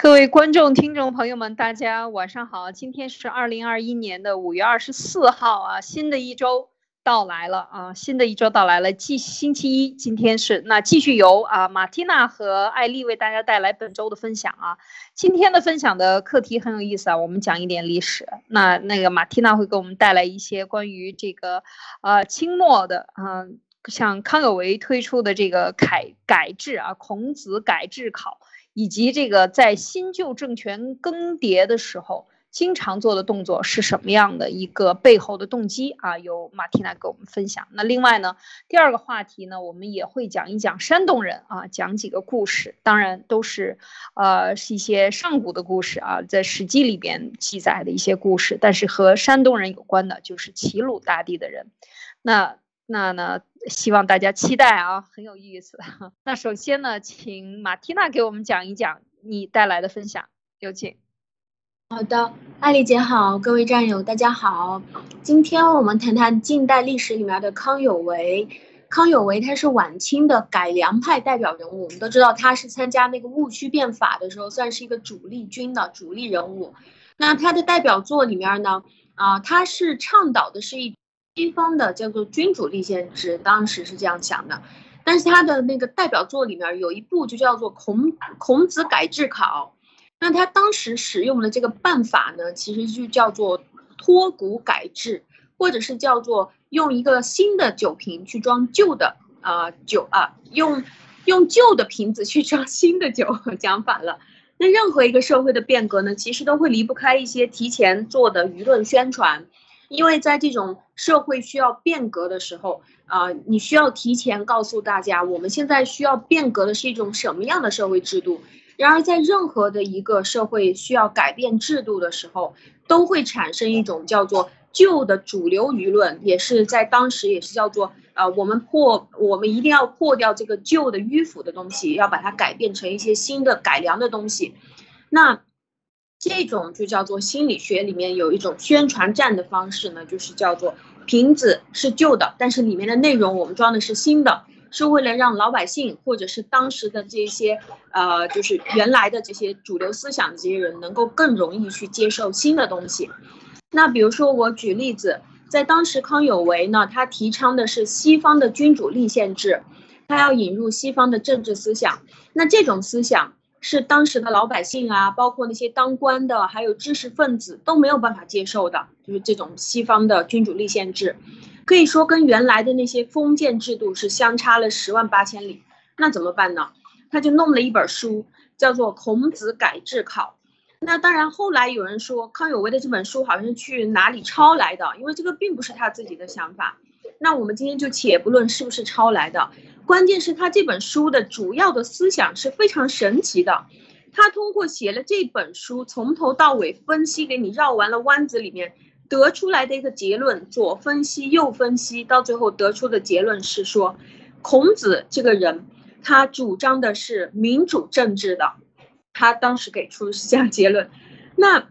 各位观众、听众朋友们，大家晚上好！今天是二零二一年的五月二十四号啊，新的一周到来了啊，新的一周到来了，继星期一，今天是那继续由啊马蒂娜和艾丽为大家带来本周的分享啊。今天的分享的课题很有意思啊，我们讲一点历史。那那个马蒂娜会给我们带来一些关于这个呃清末的啊，像康有为推出的这个改改制啊，孔子改制考。以及这个在新旧政权更迭的时候，经常做的动作是什么样的一个背后的动机啊？由马蒂娜给我们分享。那另外呢，第二个话题呢，我们也会讲一讲山东人啊，讲几个故事，当然都是，呃，是一些上古的故事啊，在《史记》里边记载的一些故事，但是和山东人有关的，就是齐鲁大地的人。那。那呢，希望大家期待啊，很有意思。那首先呢，请马蒂娜给我们讲一讲你带来的分享，有请。好的，艾丽姐好，各位战友大家好。今天我们谈谈近代历史里面的康有为。康有为他是晚清的改良派代表人物，我们都知道他是参加那个戊戌变法的时候，算是一个主力军的主力人物。那他的代表作里面呢，啊，他是倡导的是一。西方的叫做君主立宪制，当时是这样想的，但是他的那个代表作里面有一部就叫做《孔孔子改制考》，那他当时使用的这个办法呢，其实就叫做脱古改制，或者是叫做用一个新的酒瓶去装旧的啊酒啊，用用旧的瓶子去装新的酒，讲反了。那任何一个社会的变革呢，其实都会离不开一些提前做的舆论宣传。因为在这种社会需要变革的时候，啊，你需要提前告诉大家，我们现在需要变革的是一种什么样的社会制度。然而，在任何的一个社会需要改变制度的时候，都会产生一种叫做旧的主流舆论，也是在当时也是叫做，呃，我们破，我们一定要破掉这个旧的迂腐的东西，要把它改变成一些新的改良的东西。那。这种就叫做心理学里面有一种宣传战的方式呢，就是叫做瓶子是旧的，但是里面的内容我们装的是新的，是为了让老百姓或者是当时的这些呃，就是原来的这些主流思想的这些人能够更容易去接受新的东西。那比如说我举例子，在当时康有为呢，他提倡的是西方的君主立宪制，他要引入西方的政治思想，那这种思想。是当时的老百姓啊，包括那些当官的，还有知识分子都没有办法接受的，就是这种西方的君主立宪制，可以说跟原来的那些封建制度是相差了十万八千里。那怎么办呢？他就弄了一本书，叫做《孔子改制考》。那当然，后来有人说康有为的这本书好像是去哪里抄来的，因为这个并不是他自己的想法。那我们今天就且不论是不是抄来的。关键是他这本书的主要的思想是非常神奇的，他通过写了这本书，从头到尾分析给你绕完了弯子，里面得出来的一个结论，左分析右分析，到最后得出的结论是说，孔子这个人，他主张的是民主政治的，他当时给出是这样结论，那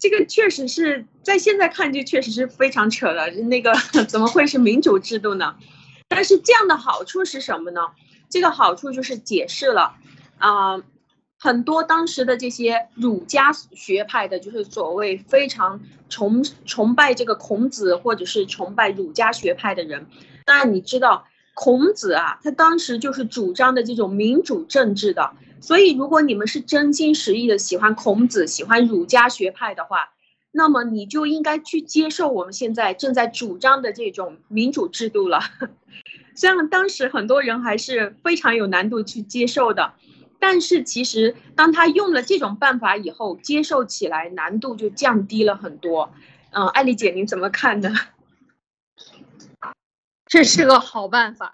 这个确实是在现在看就确实是非常扯了，那个 怎么会是民主制度呢？但是这样的好处是什么呢？这个好处就是解释了，啊，很多当时的这些儒家学派的，就是所谓非常崇崇拜这个孔子或者是崇拜儒家学派的人。当然你知道，孔子啊，他当时就是主张的这种民主政治的。所以如果你们是真心实意的喜欢孔子、喜欢儒家学派的话，那么你就应该去接受我们现在正在主张的这种民主制度了。虽然当时很多人还是非常有难度去接受的，但是其实当他用了这种办法以后，接受起来难度就降低了很多。嗯，艾丽姐您怎么看呢？这是个好办法，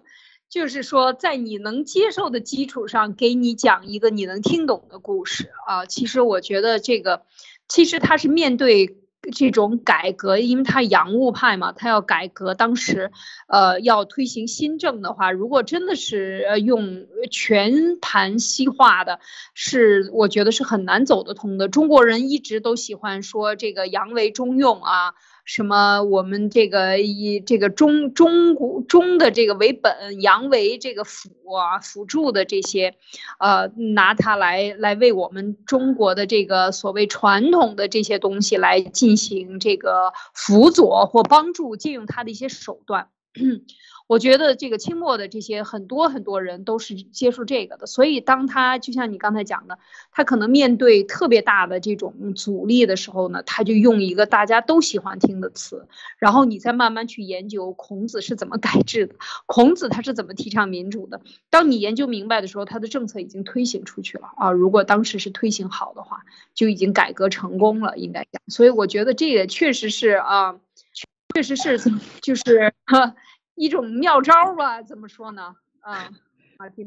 就是说在你能接受的基础上，给你讲一个你能听懂的故事啊。其实我觉得这个，其实他是面对。这种改革，因为他洋务派嘛，他要改革。当时，呃，要推行新政的话，如果真的是用全盘西化的，是我觉得是很难走得通的。中国人一直都喜欢说这个洋为中用啊。什么我们这个以这个中中古中的这个为本，阳为这个辅啊辅助的这些，呃，拿它来来为我们中国的这个所谓传统的这些东西来进行这个辅佐或帮助，借用它的一些手段。我觉得这个清末的这些很多很多人都是接触这个的，所以当他就像你刚才讲的，他可能面对特别大的这种阻力的时候呢，他就用一个大家都喜欢听的词，然后你再慢慢去研究孔子是怎么改制的，孔子他是怎么提倡民主的。当你研究明白的时候，他的政策已经推行出去了啊！如果当时是推行好的话，就已经改革成功了，应该讲。所以我觉得这也确实是啊，确实是就是哈。一种妙招吧？怎么说呢？啊，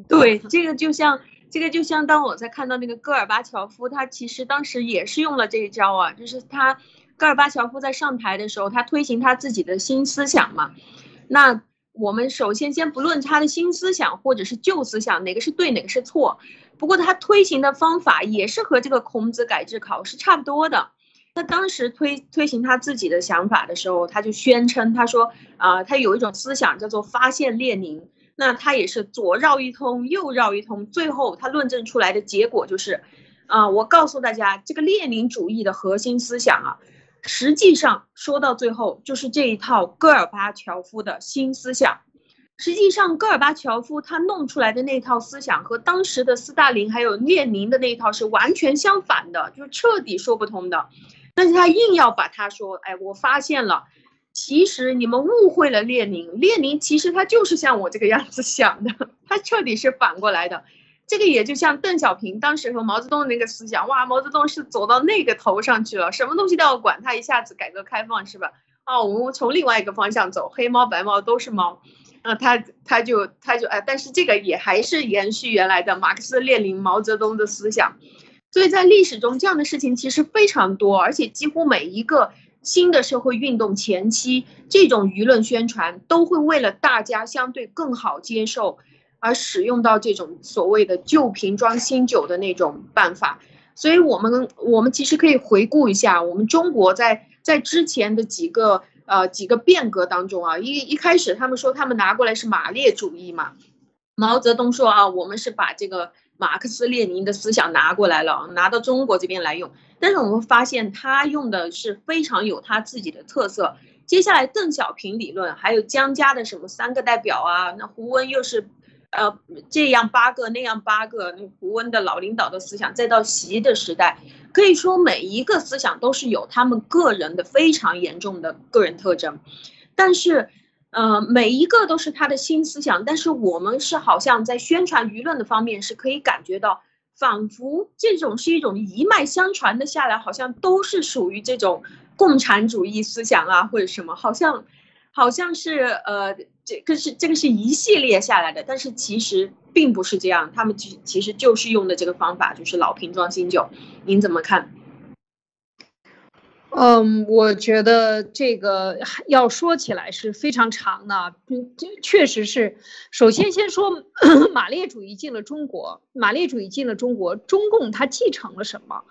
对，这个就像这个就像当我在看到那个戈尔巴乔夫，他其实当时也是用了这一招啊，就是他戈尔巴乔夫在上台的时候，他推行他自己的新思想嘛。那我们首先先不论他的新思想或者是旧思想哪个是对哪个是错，不过他推行的方法也是和这个孔子改制考是差不多的。他当时推推行他自己的想法的时候，他就宣称，他说啊，他有一种思想叫做发现列宁。那他也是左绕一通，右绕一通，最后他论证出来的结果就是，啊，我告诉大家，这个列宁主义的核心思想啊，实际上说到最后就是这一套戈尔巴乔夫的新思想。实际上，戈尔巴乔夫他弄出来的那套思想和当时的斯大林还有列宁的那一套是完全相反的，就是彻底说不通的。但是他硬要把他说，哎，我发现了，其实你们误会了列宁，列宁其实他就是像我这个样子想的，他彻底是反过来的。这个也就像邓小平当时和毛泽东那个思想，哇，毛泽东是走到那个头上去了，什么东西都要管，他一下子改革开放是吧？哦，我们从另外一个方向走，黑猫白猫都是猫，啊，他他就他就哎，但是这个也还是延续原来的马克思列宁毛泽东的思想。所以在历史中，这样的事情其实非常多，而且几乎每一个新的社会运动前期，这种舆论宣传都会为了大家相对更好接受，而使用到这种所谓的旧瓶装新酒的那种办法。所以，我们我们其实可以回顾一下，我们中国在在之前的几个呃几个变革当中啊，一一开始他们说他们拿过来是马列主义嘛，毛泽东说啊，我们是把这个。马克思列宁的思想拿过来了，拿到中国这边来用，但是我们发现他用的是非常有他自己的特色。接下来邓小平理论，还有江家的什么三个代表啊，那胡温又是，呃，这样八个那样八个，那胡温的老领导的思想，再到习的时代，可以说每一个思想都是有他们个人的非常严重的个人特征，但是。呃，每一个都是他的新思想，但是我们是好像在宣传舆论的方面是可以感觉到，仿佛这种是一种一脉相传的下来，好像都是属于这种共产主义思想啊，或者什么，好像，好像是呃，这个是这个是一系列下来的，但是其实并不是这样，他们其其实就是用的这个方法，就是老瓶装新酒，您怎么看？嗯，我觉得这个要说起来是非常长的。嗯，这确实是。首先，先说 马列主义进了中国，马列主义进了中国，中共它继承了什么？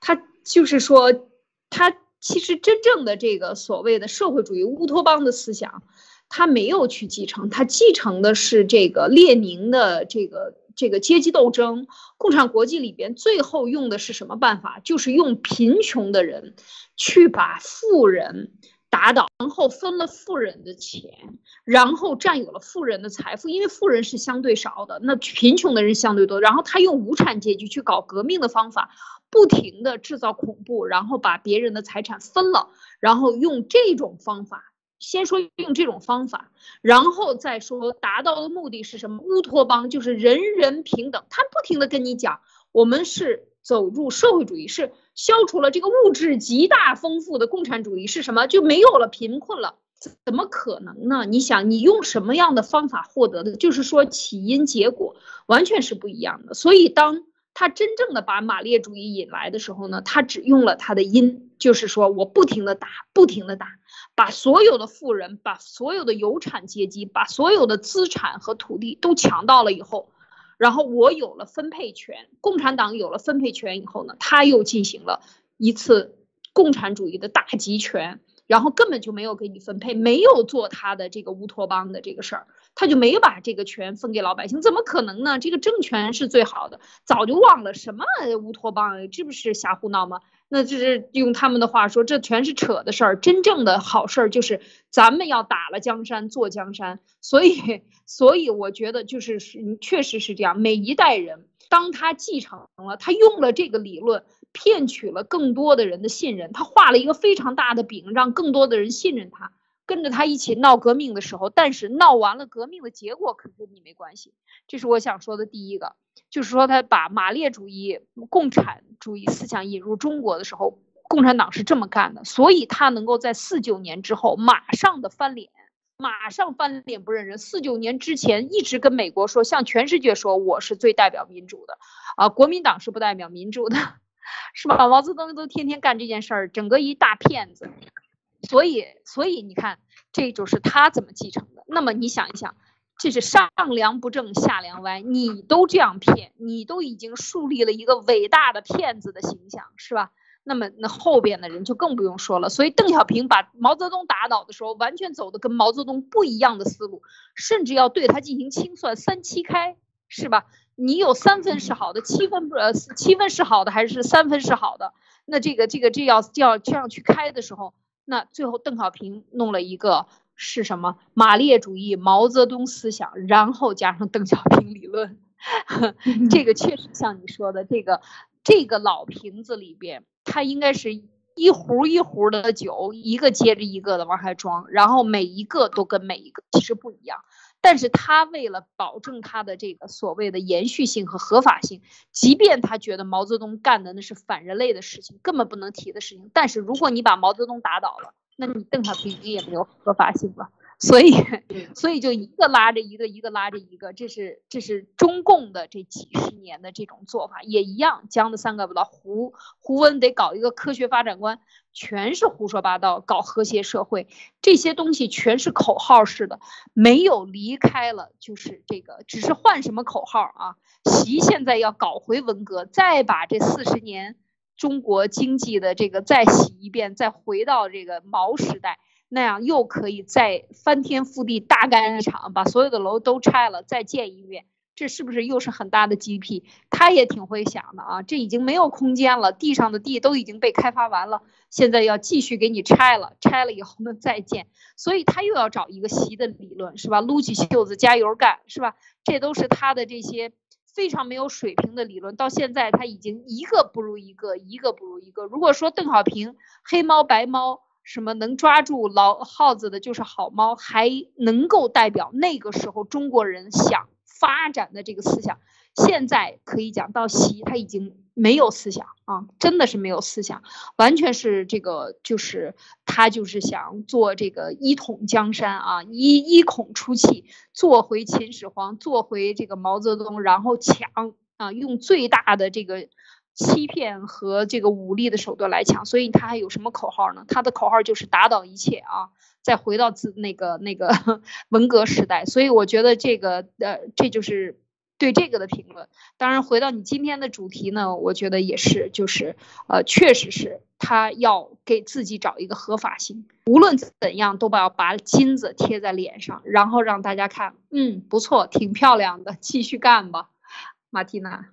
它就是说，它其实真正的这个所谓的社会主义乌托邦的思想，它没有去继承，它继承的是这个列宁的这个。这个阶级斗争，共产国际里边最后用的是什么办法？就是用贫穷的人去把富人打倒，然后分了富人的钱，然后占有了富人的财富。因为富人是相对少的，那贫穷的人相对多。然后他用无产阶级去搞革命的方法，不停的制造恐怖，然后把别人的财产分了，然后用这种方法。先说用这种方法，然后再说达到的目的是什么？乌托邦就是人人平等。他不停的跟你讲，我们是走入社会主义，是消除了这个物质极大丰富的共产主义是什么？就没有了贫困了？怎么可能呢？你想，你用什么样的方法获得的？就是说起因结果完全是不一样的。所以当他真正的把马列主义引来的时候呢，他只用了他的因，就是说我不停的打，不停的打。把所有的富人，把所有的有产阶级，把所有的资产和土地都抢到了以后，然后我有了分配权，共产党有了分配权以后呢，他又进行了一次共产主义的大集权，然后根本就没有给你分配，没有做他的这个乌托邦的这个事儿，他就没把这个权分给老百姓，怎么可能呢？这个政权是最好的，早就忘了什么乌托邦，这不是瞎胡闹吗？那就是用他们的话说，这全是扯的事儿。真正的好事儿就是咱们要打了江山做江山。所以，所以我觉得就是是确实是这样。每一代人，当他继承了，他用了这个理论，骗取了更多的人的信任，他画了一个非常大的饼，让更多的人信任他，跟着他一起闹革命的时候，但是闹完了革命的结果可跟你没关系。这是我想说的第一个。就是说，他把马列主义、共产主义思想引入中国的时候，共产党是这么干的，所以他能够在四九年之后马上的翻脸，马上翻脸不认人。四九年之前一直跟美国说，向全世界说我是最代表民主的，啊，国民党是不代表民主的，是吧？毛泽东都天天干这件事儿，整个一大骗子。所以，所以你看，这就是他怎么继承的。那么你想一想。这是上梁不正下梁歪，你都这样骗，你都已经树立了一个伟大的骗子的形象，是吧？那么那后边的人就更不用说了。所以邓小平把毛泽东打倒的时候，完全走的跟毛泽东不一样的思路，甚至要对他进行清算，三七开，是吧？你有三分是好的，七分不呃七分是好的，还是三分是好的？那这个这个这要要这样去开的时候，那最后邓小平弄了一个。是什么马列主义、毛泽东思想，然后加上邓小平理论，这个确实像你说的，这个这个老瓶子里边，它应该是一壶一壶的酒，一个接着一个的往下装，然后每一个都跟每一个其实不一样，但是他为了保证他的这个所谓的延续性和合法性，即便他觉得毛泽东干的那是反人类的事情，根本不能提的事情，但是如果你把毛泽东打倒了。那你邓小平也没有合法性了，所以，所以就一个拉着一个，一个拉着一个，这是这是中共的这几十年的这种做法，也一样，江的三个不到，胡胡温得搞一个科学发展观，全是胡说八道，搞和谐社会，这些东西全是口号式的，没有离开了，就是这个，只是换什么口号啊？习现在要搞回文革，再把这四十年。中国经济的这个再洗一遍，再回到这个毛时代，那样又可以再翻天覆地大干一场，把所有的楼都拆了，再建一遍，这是不是又是很大的 GDP？他也挺会想的啊，这已经没有空间了，地上的地都已经被开发完了，现在要继续给你拆了，拆了以后呢再建，所以他又要找一个习的理论，是吧？撸起袖子加油干，是吧？这都是他的这些。非常没有水平的理论，到现在他已经一个不如一个，一个不如一个。如果说邓小平黑猫白猫什么能抓住老耗子的就是好猫，还能够代表那个时候中国人想发展的这个思想。现在可以讲到习，他已经没有思想啊，真的是没有思想，完全是这个，就是他就是想做这个一统江山啊，一一孔出气，做回秦始皇，做回这个毛泽东，然后抢啊，用最大的这个欺骗和这个武力的手段来抢。所以他还有什么口号呢？他的口号就是打倒一切啊，再回到自那个那个 文革时代。所以我觉得这个呃，这就是。对这个的评论，当然回到你今天的主题呢，我觉得也是，就是呃，确实是他要给自己找一个合法性，无论怎样都把要把金子贴在脸上，然后让大家看，嗯，不错，挺漂亮的，继续干吧，马蒂娜。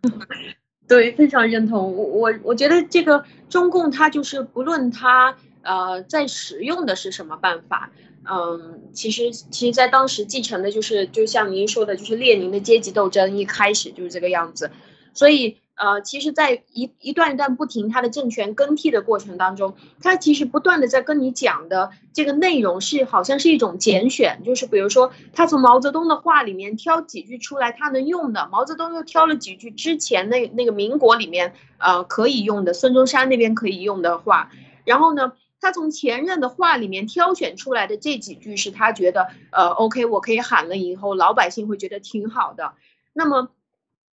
对，非常认同。我我我觉得这个中共它就是不论它呃在使用的是什么办法。嗯，其实其实，在当时继承的就是，就像您说的，就是列宁的阶级斗争一开始就是这个样子。所以，呃，其实，在一一段一段不停他的政权更替的过程当中，他其实不断的在跟你讲的这个内容是好像是一种拣选，就是比如说他从毛泽东的话里面挑几句出来他能用的，毛泽东又挑了几句之前那那个民国里面呃可以用的，孙中山那边可以用的话，然后呢。他从前任的话里面挑选出来的这几句是他觉得，呃，OK，我可以喊了以后，老百姓会觉得挺好的。那么，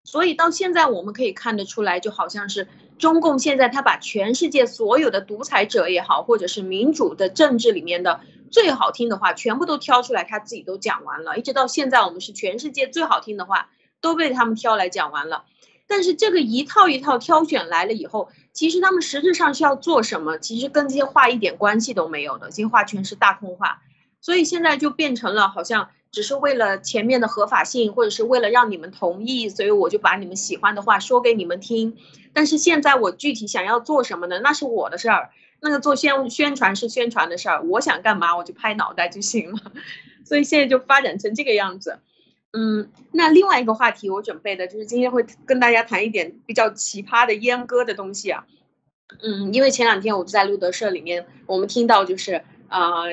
所以到现在我们可以看得出来，就好像是中共现在他把全世界所有的独裁者也好，或者是民主的政治里面的最好听的话，全部都挑出来，他自己都讲完了。一直到现在，我们是全世界最好听的话都被他们挑来讲完了。但是这个一套一套挑选来了以后，其实他们实质上是要做什么，其实跟这些话一点关系都没有的，这些话全是大空话。所以现在就变成了好像只是为了前面的合法性，或者是为了让你们同意，所以我就把你们喜欢的话说给你们听。但是现在我具体想要做什么呢？那是我的事儿。那个做宣宣传是宣传的事儿，我想干嘛我就拍脑袋就行了。所以现在就发展成这个样子。嗯，那另外一个话题我准备的就是今天会跟大家谈一点比较奇葩的阉割的东西啊。嗯，因为前两天我在路德社里面，我们听到就是啊，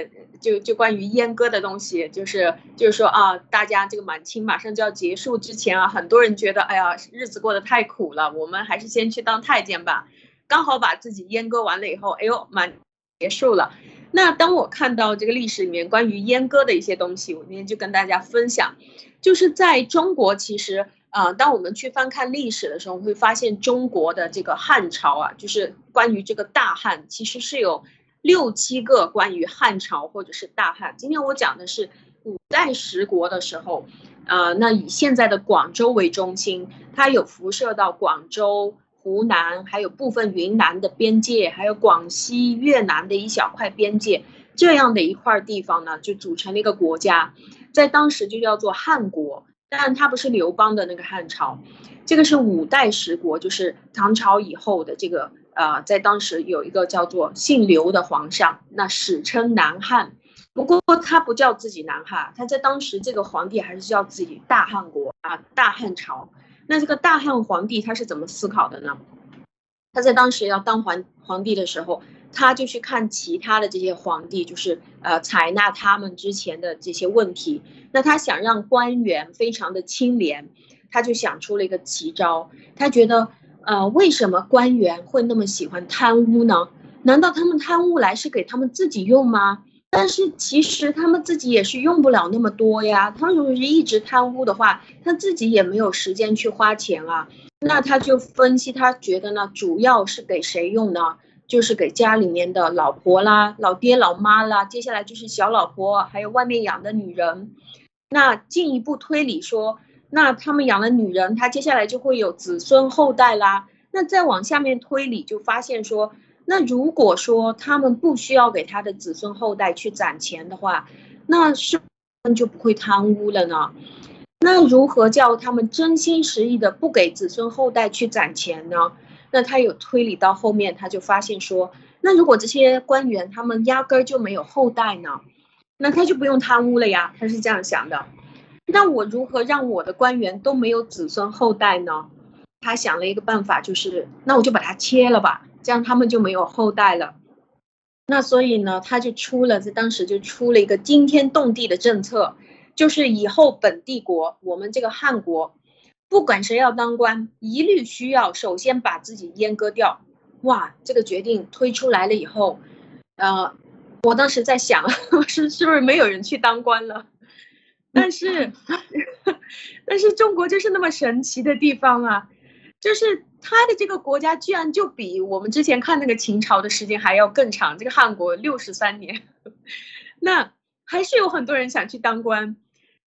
就就关于阉割的东西，就是就是说啊，大家这个满清马上就要结束之前啊，很多人觉得哎呀日子过得太苦了，我们还是先去当太监吧。刚好把自己阉割完了以后，哎呦满结束了。那当我看到这个历史里面关于阉割的一些东西，我今天就跟大家分享。就是在中国，其实啊，当我们去翻看历史的时候，会发现中国的这个汉朝啊，就是关于这个大汉，其实是有六七个关于汉朝或者是大汉。今天我讲的是五代十国的时候，呃，那以现在的广州为中心，它有辐射到广州、湖南，还有部分云南的边界，还有广西、越南的一小块边界，这样的一块地方呢，就组成了一个国家。在当时就叫做汉国，但它不是刘邦的那个汉朝，这个是五代十国，就是唐朝以后的这个呃，在当时有一个叫做姓刘的皇上，那史称南汉。不过他不叫自己南汉，他在当时这个皇帝还是叫自己大汉国啊，大汉朝。那这个大汉皇帝他是怎么思考的呢？他在当时要当皇皇帝的时候。他就去看其他的这些皇帝，就是呃采纳他们之前的这些问题。那他想让官员非常的清廉，他就想出了一个奇招。他觉得，呃，为什么官员会那么喜欢贪污呢？难道他们贪污来是给他们自己用吗？但是其实他们自己也是用不了那么多呀。他们如果是一直贪污的话，他自己也没有时间去花钱啊。那他就分析，他觉得呢，主要是给谁用呢？就是给家里面的老婆啦、老爹老妈啦，接下来就是小老婆，还有外面养的女人。那进一步推理说，那他们养了女人，他接下来就会有子孙后代啦。那再往下面推理，就发现说，那如果说他们不需要给他的子孙后代去攒钱的话，那是就不会贪污了呢？那如何叫他们真心实意的不给子孙后代去攒钱呢？那他有推理到后面，他就发现说，那如果这些官员他们压根儿就没有后代呢，那他就不用贪污了呀。他是这样想的。那我如何让我的官员都没有子孙后代呢？他想了一个办法，就是那我就把它切了吧，这样他们就没有后代了。那所以呢，他就出了，在当时就出了一个惊天动地的政策，就是以后本帝国，我们这个汉国。不管谁要当官，一律需要首先把自己阉割掉。哇，这个决定推出来了以后，呃，我当时在想，是是不是没有人去当官了？但是，但是中国就是那么神奇的地方啊，就是他的这个国家居然就比我们之前看那个秦朝的时间还要更长。这个汉国六十三年，那还是有很多人想去当官。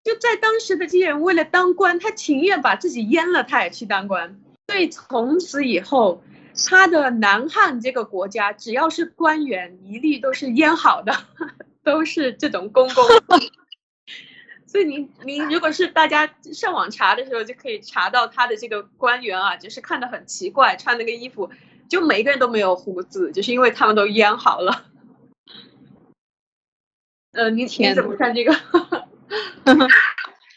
就在当时的这些人为了当官，他情愿把自己阉了，他也去当官。所以从此以后，他的南汉这个国家，只要是官员，一律都是阉好的，都是这种公公。所以您您如果是大家上网查的时候，就可以查到他的这个官员啊，就是看的很奇怪，穿那个衣服，就每一个人都没有胡子，就是因为他们都腌好了。呃，你你怎么看这个？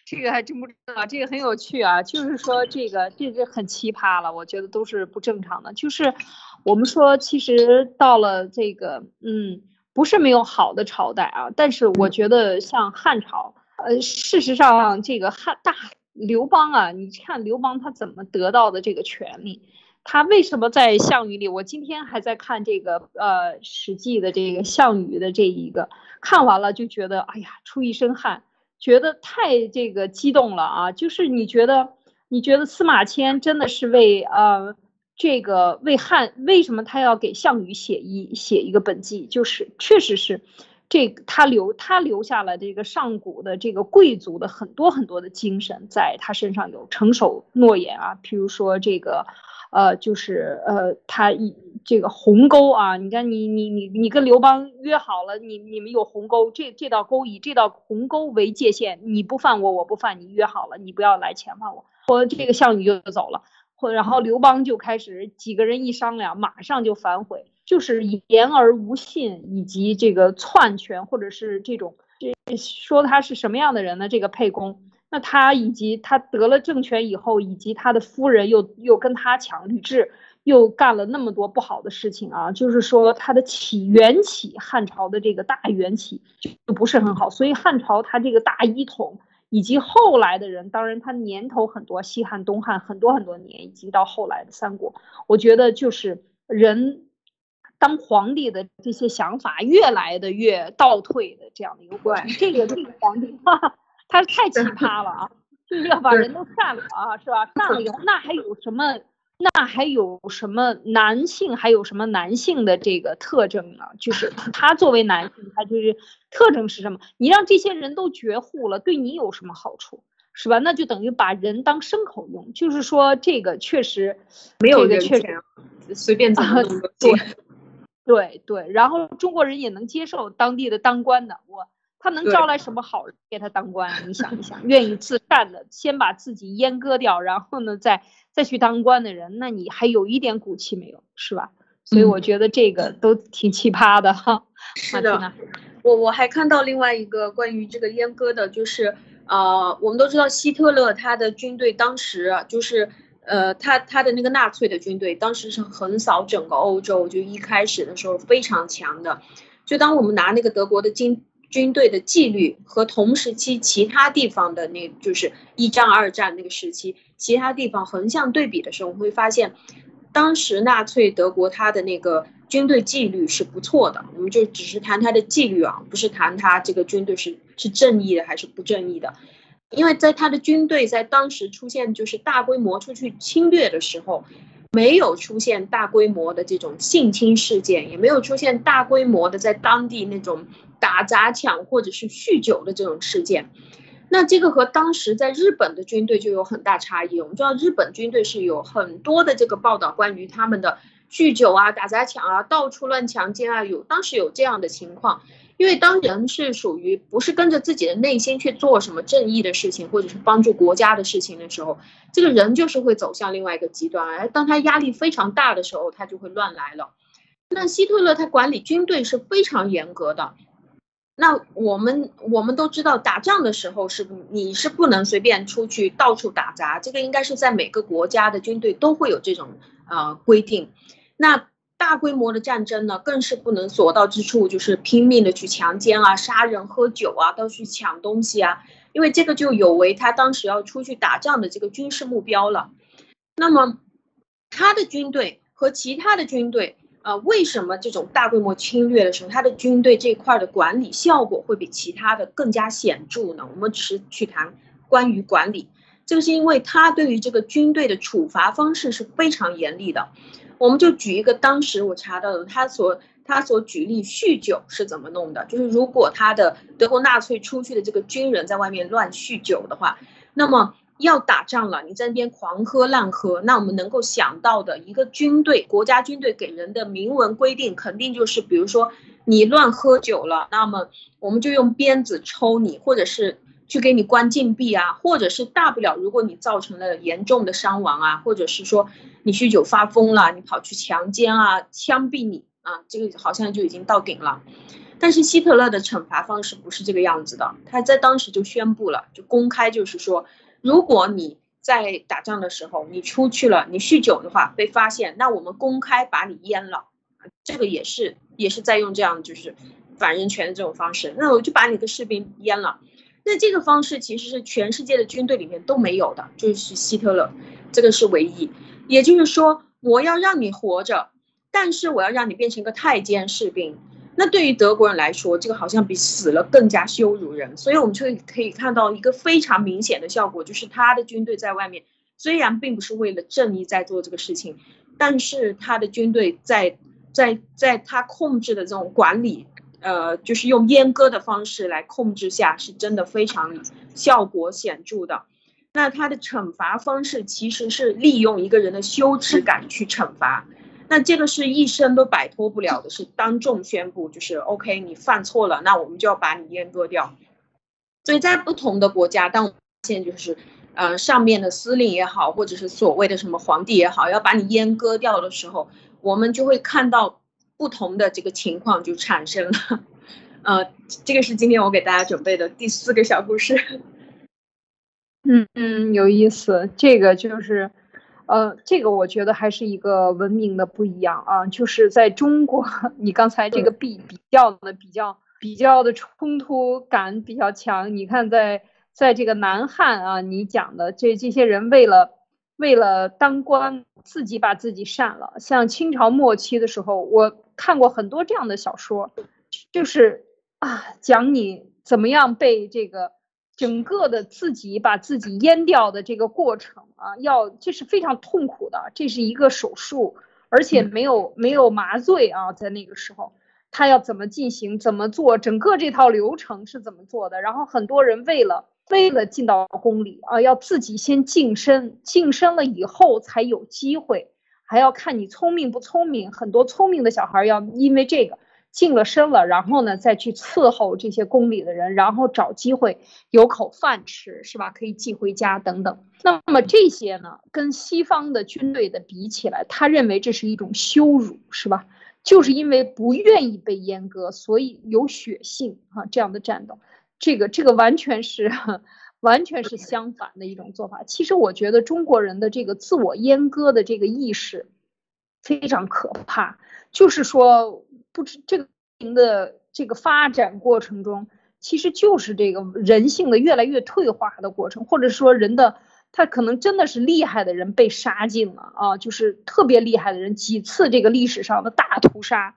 这个还真不知道，这个很有趣啊。就是说，这个这个很奇葩了，我觉得都是不正常的。就是我们说，其实到了这个，嗯，不是没有好的朝代啊，但是我觉得像汉朝，呃，事实上这个汉大刘邦啊，你看刘邦他怎么得到的这个权利？他为什么在项羽里？我今天还在看这个呃《史记》的这个项羽的这一个，看完了就觉得，哎呀，出一身汗。觉得太这个激动了啊！就是你觉得，你觉得司马迁真的是为呃这个为汉，为什么他要给项羽写一写一个本纪？就是确实是，这他留他留下了这个上古的这个贵族的很多很多的精神，在他身上有成守诺言啊，譬如说这个呃，就是呃，他一这个鸿沟啊，你看你你你你跟刘邦约好了，你你们有鸿沟，这这道沟以这道鸿沟为界限，你不犯我，我不犯你，约好了，你不要来遣犯我，我这个项羽就走了，或然后刘邦就开始几个人一商量，马上就反悔，就是言而无信，以及这个篡权，或者是这种这说他是什么样的人呢？这个沛公。那他以及他得了政权以后，以及他的夫人又又跟他抢，吕雉又干了那么多不好的事情啊，就是说他的起源起汉朝的这个大缘起就不是很好，所以汉朝他这个大一统以及后来的人，当然他年头很多，西汉、东汉很多很多年，以及到后来的三国，我觉得就是人当皇帝的这些想法越来的越倒退的这样的一个过程，这个这个皇帝。他太奇葩了啊！就要把人都干了啊，是吧？干了以后，那还有什么？那还有什么男性？还有什么男性的这个特征呢？就是他作为男性，他就是特征是什么？你让这些人都绝户了，对你有什么好处？是吧？那就等于把人当牲口用。就是说，这个确实没有人权，随便怎么弄 对对对，然后中国人也能接受当地的当官的我。他能招来什么好人给他当官？你想一想，愿意自干的，先把自己阉割掉，然后呢，再再去当官的人，那你还有一点骨气没有？是吧？所以我觉得这个都挺奇葩的哈。是的，我我还看到另外一个关于这个阉割的，就是呃，我们都知道希特勒他的军队当时就是呃，他他的那个纳粹的军队当时是横扫整个欧洲，就一开始的时候非常强的，就当我们拿那个德国的军军队的纪律和同时期其他地方的那，就是一战、二战那个时期，其他地方横向对比的时候，我们会发现，当时纳粹德国他的那个军队纪律是不错的。我们就只是谈他的纪律啊，不是谈他这个军队是是正义的还是不正义的。因为在他的军队在当时出现就是大规模出去侵略的时候，没有出现大规模的这种性侵事件，也没有出现大规模的在当地那种。打砸抢或者是酗酒的这种事件，那这个和当时在日本的军队就有很大差异。我们知道日本军队是有很多的这个报道关于他们的酗酒啊、打砸抢啊、到处乱强奸啊，有当时有这样的情况。因为当人是属于不是跟着自己的内心去做什么正义的事情，或者是帮助国家的事情的时候，这个人就是会走向另外一个极端。而当他压力非常大的时候，他就会乱来了。那希特勒他管理军队是非常严格的。那我们我们都知道，打仗的时候是你是不能随便出去到处打杂，这个应该是在每个国家的军队都会有这种呃规定。那大规模的战争呢，更是不能所到之处就是拼命的去强奸啊、杀人、喝酒啊，都去抢东西啊，因为这个就有违他当时要出去打仗的这个军事目标了。那么他的军队和其他的军队。呃，为什么这种大规模侵略的时候，他的军队这块的管理效果会比其他的更加显著呢？我们只是去谈关于管理，这个是因为他对于这个军队的处罚方式是非常严厉的。我们就举一个当时我查到的，他所他所举例酗酒是怎么弄的，就是如果他的德国纳粹出去的这个军人在外面乱酗酒的话，那么。要打仗了，你在那边狂喝滥喝，那我们能够想到的一个军队，国家军队给人的明文规定，肯定就是，比如说你乱喝酒了，那么我们就用鞭子抽你，或者是去给你关禁闭啊，或者是大不了，如果你造成了严重的伤亡啊，或者是说你酗酒发疯了，你跑去强奸啊，枪毙你啊，这个好像就已经到顶了。但是希特勒的惩罚方式不是这个样子的，他在当时就宣布了，就公开就是说。如果你在打仗的时候，你出去了，你酗酒的话被发现，那我们公开把你阉了，这个也是也是在用这样就是反人权的这种方式，那我就把你的士兵阉了。那这个方式其实是全世界的军队里面都没有的，就是希特勒这个是唯一。也就是说，我要让你活着，但是我要让你变成一个太监士兵。那对于德国人来说，这个好像比死了更加羞辱人，所以我们就可以看到一个非常明显的效果，就是他的军队在外面虽然并不是为了正义在做这个事情，但是他的军队在在在他控制的这种管理，呃，就是用阉割的方式来控制下，是真的非常效果显著的。那他的惩罚方式其实是利用一个人的羞耻感去惩罚。那这个是一生都摆脱不了的，是当众宣布，就是 OK，你犯错了，那我们就要把你阉割掉。所以在不同的国家，当我发现就是，呃，上面的司令也好，或者是所谓的什么皇帝也好，要把你阉割掉的时候，我们就会看到不同的这个情况就产生了。呃，这个是今天我给大家准备的第四个小故事。嗯 嗯，有意思，这个就是。呃，这个我觉得还是一个文明的不一样啊，就是在中国，你刚才这个比比较的比较比较的冲突感比较强。你看，在在这个南汉啊，你讲的这这些人为了为了当官，自己把自己扇了。像清朝末期的时候，我看过很多这样的小说，就是啊，讲你怎么样被这个。整个的自己把自己阉掉的这个过程啊，要这是非常痛苦的，这是一个手术，而且没有没有麻醉啊，在那个时候，他要怎么进行，怎么做，整个这套流程是怎么做的？然后很多人为了为了进到宫里啊，要自己先净身，净身了以后才有机会，还要看你聪明不聪明，很多聪明的小孩要因为这个。晋了身了，然后呢，再去伺候这些宫里的人，然后找机会有口饭吃，是吧？可以寄回家等等。那么这些呢，跟西方的军队的比起来，他认为这是一种羞辱，是吧？就是因为不愿意被阉割，所以有血性啊这样的战斗，这个这个完全是完全是相反的一种做法。其实我觉得中国人的这个自我阉割的这个意识非常可怕，就是说。不知这个的这个发展过程中，其实就是这个人性的越来越退化的过程，或者说人的他可能真的是厉害的人被杀尽了啊，就是特别厉害的人，几次这个历史上的大屠杀，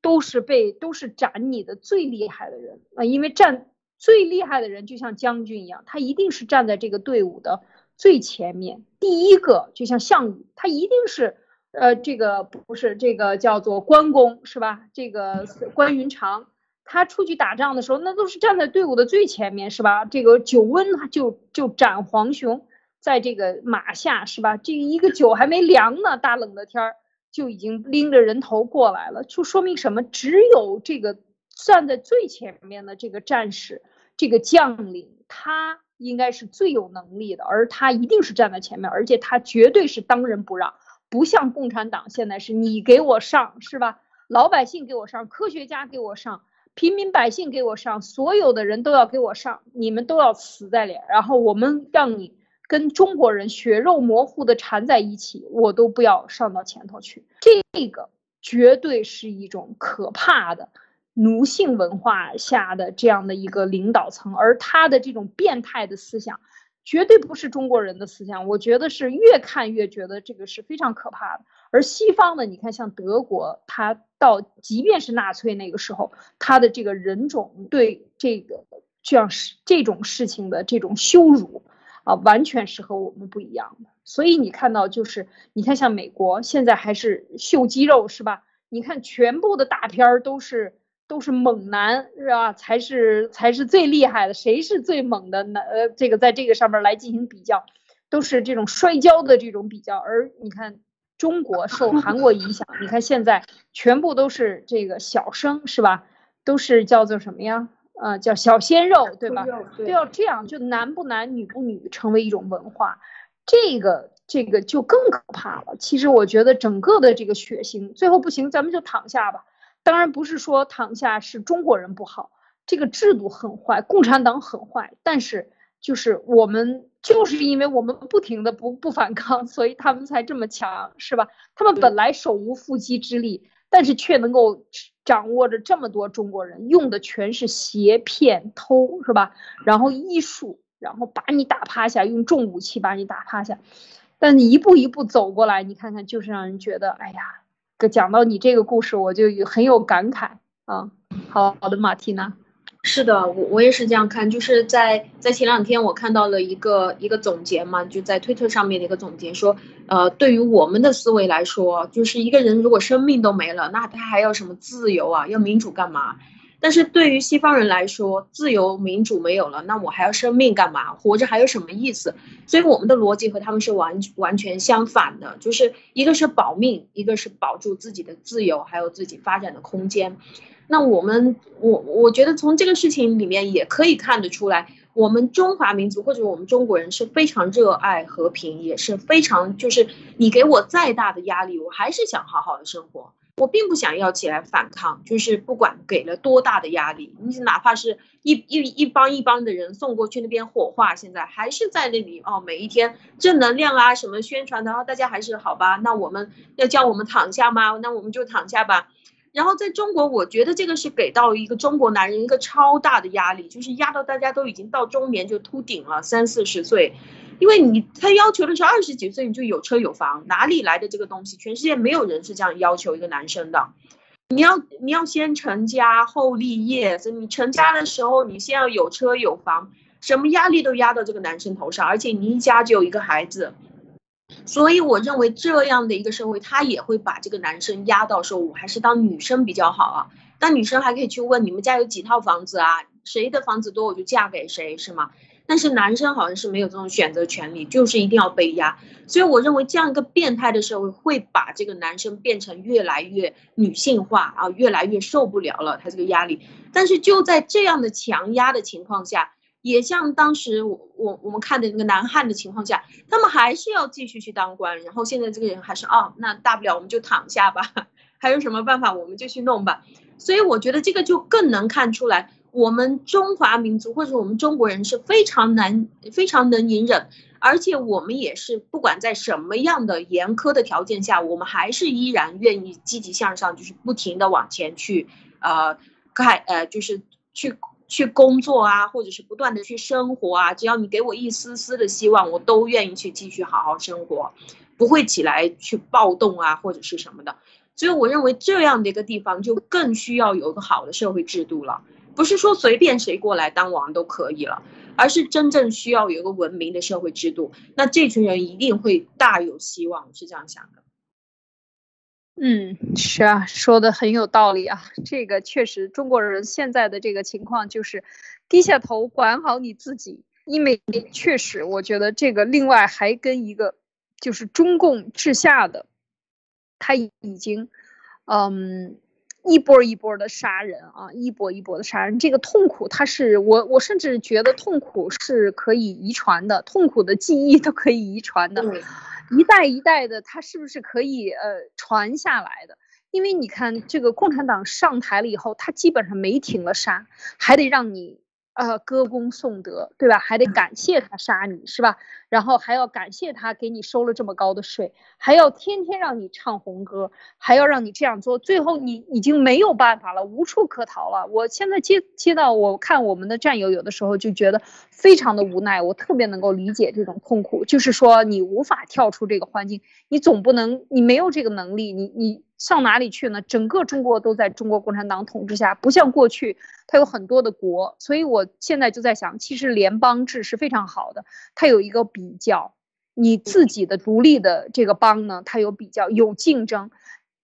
都是被都是斩你的最厉害的人啊，因为战最厉害的人就像将军一样，他一定是站在这个队伍的最前面，第一个就像项羽，他一定是。呃，这个不是这个叫做关公是吧？这个关云长，他出去打仗的时候，那都是站在队伍的最前面是吧？这个酒温就就斩黄雄，在这个马下是吧？这一个酒还没凉呢，大冷的天儿就已经拎着人头过来了，就说明什么？只有这个站在最前面的这个战士，这个将领，他应该是最有能力的，而他一定是站在前面，而且他绝对是当仁不让。不像共产党现在是你给我上是吧？老百姓给我上，科学家给我上，平民百姓给我上，所有的人都要给我上，你们都要死在脸，然后我们让你跟中国人血肉模糊的缠在一起，我都不要上到前头去。这个绝对是一种可怕的奴性文化下的这样的一个领导层，而他的这种变态的思想。绝对不是中国人的思想，我觉得是越看越觉得这个是非常可怕的。而西方呢，你看像德国，他到即便是纳粹那个时候，他的这个人种对这个这样是这种事情的这种羞辱啊，完全是和我们不一样的。所以你看到就是你看像美国现在还是秀肌肉是吧？你看全部的大片儿都是。都是猛男是吧？才是才是最厉害的。谁是最猛的男？呃，这个在这个上面来进行比较，都是这种摔跤的这种比较。而你看中国受韩国影响，你看现在全部都是这个小生是吧？都是叫做什么呀？呃，叫小鲜肉对吧？都要这样，就男不男女不女成为一种文化，这个这个就更可怕了。其实我觉得整个的这个血腥，最后不行，咱们就躺下吧。当然不是说躺下是中国人不好，这个制度很坏，共产党很坏。但是就是我们就是因为我们不停的不不反抗，所以他们才这么强，是吧？他们本来手无缚鸡之力，但是却能够掌握着这么多中国人，用的全是邪骗偷，是吧？然后医术，然后把你打趴下，用重武器把你打趴下。但你一步一步走过来，你看看，就是让人觉得，哎呀。讲到你这个故事，我就很有感慨啊。好好的，马蒂娜，是的，我我也是这样看。就是在在前两天，我看到了一个一个总结嘛，就在推特上面的一个总结，说，呃，对于我们的思维来说，就是一个人如果生命都没了，那他还要什么自由啊？要民主干嘛？但是对于西方人来说，自由民主没有了，那我还要生命干嘛？活着还有什么意思？所以我们的逻辑和他们是完完全相反的，就是一个是保命，一个是保住自己的自由，还有自己发展的空间。那我们，我我觉得从这个事情里面也可以看得出来，我们中华民族或者我们中国人是非常热爱和平，也是非常就是你给我再大的压力，我还是想好好的生活。我并不想要起来反抗，就是不管给了多大的压力，你哪怕是一一一帮一帮的人送过去那边火化，现在还是在那里哦，每一天正能量啊什么宣传的，然后大家还是好吧，那我们要叫我们躺下吗？那我们就躺下吧。然后在中国，我觉得这个是给到一个中国男人一个超大的压力，就是压到大家都已经到中年就秃顶了，三四十岁。因为你他要求的是二十几岁你就有车有房，哪里来的这个东西？全世界没有人是这样要求一个男生的。你要你要先成家后立业，所以你成家的时候你先要有车有房，什么压力都压到这个男生头上，而且你一家就有一个孩子，所以我认为这样的一个社会，他也会把这个男生压到说，我还是当女生比较好啊。当女生还可以去问你们家有几套房子啊，谁的房子多我就嫁给谁，是吗？但是男生好像是没有这种选择权利，就是一定要被压，所以我认为这样一个变态的社会会把这个男生变成越来越女性化啊，越来越受不了了他这个压力。但是就在这样的强压的情况下，也像当时我我我们看的那个南汉的情况下，他们还是要继续去当官。然后现在这个人还是哦，那大不了我们就躺下吧，还有什么办法我们就去弄吧。所以我觉得这个就更能看出来。我们中华民族或者我们中国人是非常难、非常能隐忍，而且我们也是不管在什么样的严苛的条件下，我们还是依然愿意积极向上，就是不停的往前去，呃，开呃，就是去去工作啊，或者是不断的去生活啊，只要你给我一丝丝的希望，我都愿意去继续好好生活，不会起来去暴动啊或者是什么的。所以我认为这样的一个地方就更需要有一个好的社会制度了。不是说随便谁过来当王都可以了，而是真正需要有一个文明的社会制度。那这群人一定会大有希望，是这样想的。嗯，是啊，说的很有道理啊。这个确实，中国人现在的这个情况就是低下头，管好你自己。因为确实，我觉得这个另外还跟一个就是中共治下的，他已经，嗯。一波一波的杀人啊，一波一波的杀人，这个痛苦，它是我我甚至觉得痛苦是可以遗传的，痛苦的记忆都可以遗传的，一代一代的，它是不是可以呃传下来的？因为你看，这个共产党上台了以后，他基本上没停了杀，还得让你。呃，歌功颂德，对吧？还得感谢他杀你，是吧？然后还要感谢他给你收了这么高的税，还要天天让你唱红歌，还要让你这样做，最后你已经没有办法了，无处可逃了。我现在接接到，我看我们的战友有的时候就觉得非常的无奈，我特别能够理解这种痛苦，就是说你无法跳出这个环境，你总不能，你没有这个能力，你你。上哪里去呢？整个中国都在中国共产党统治下，不像过去，它有很多的国。所以我现在就在想，其实联邦制是非常好的，它有一个比较，你自己的独立的这个邦呢，它有比较，有竞争。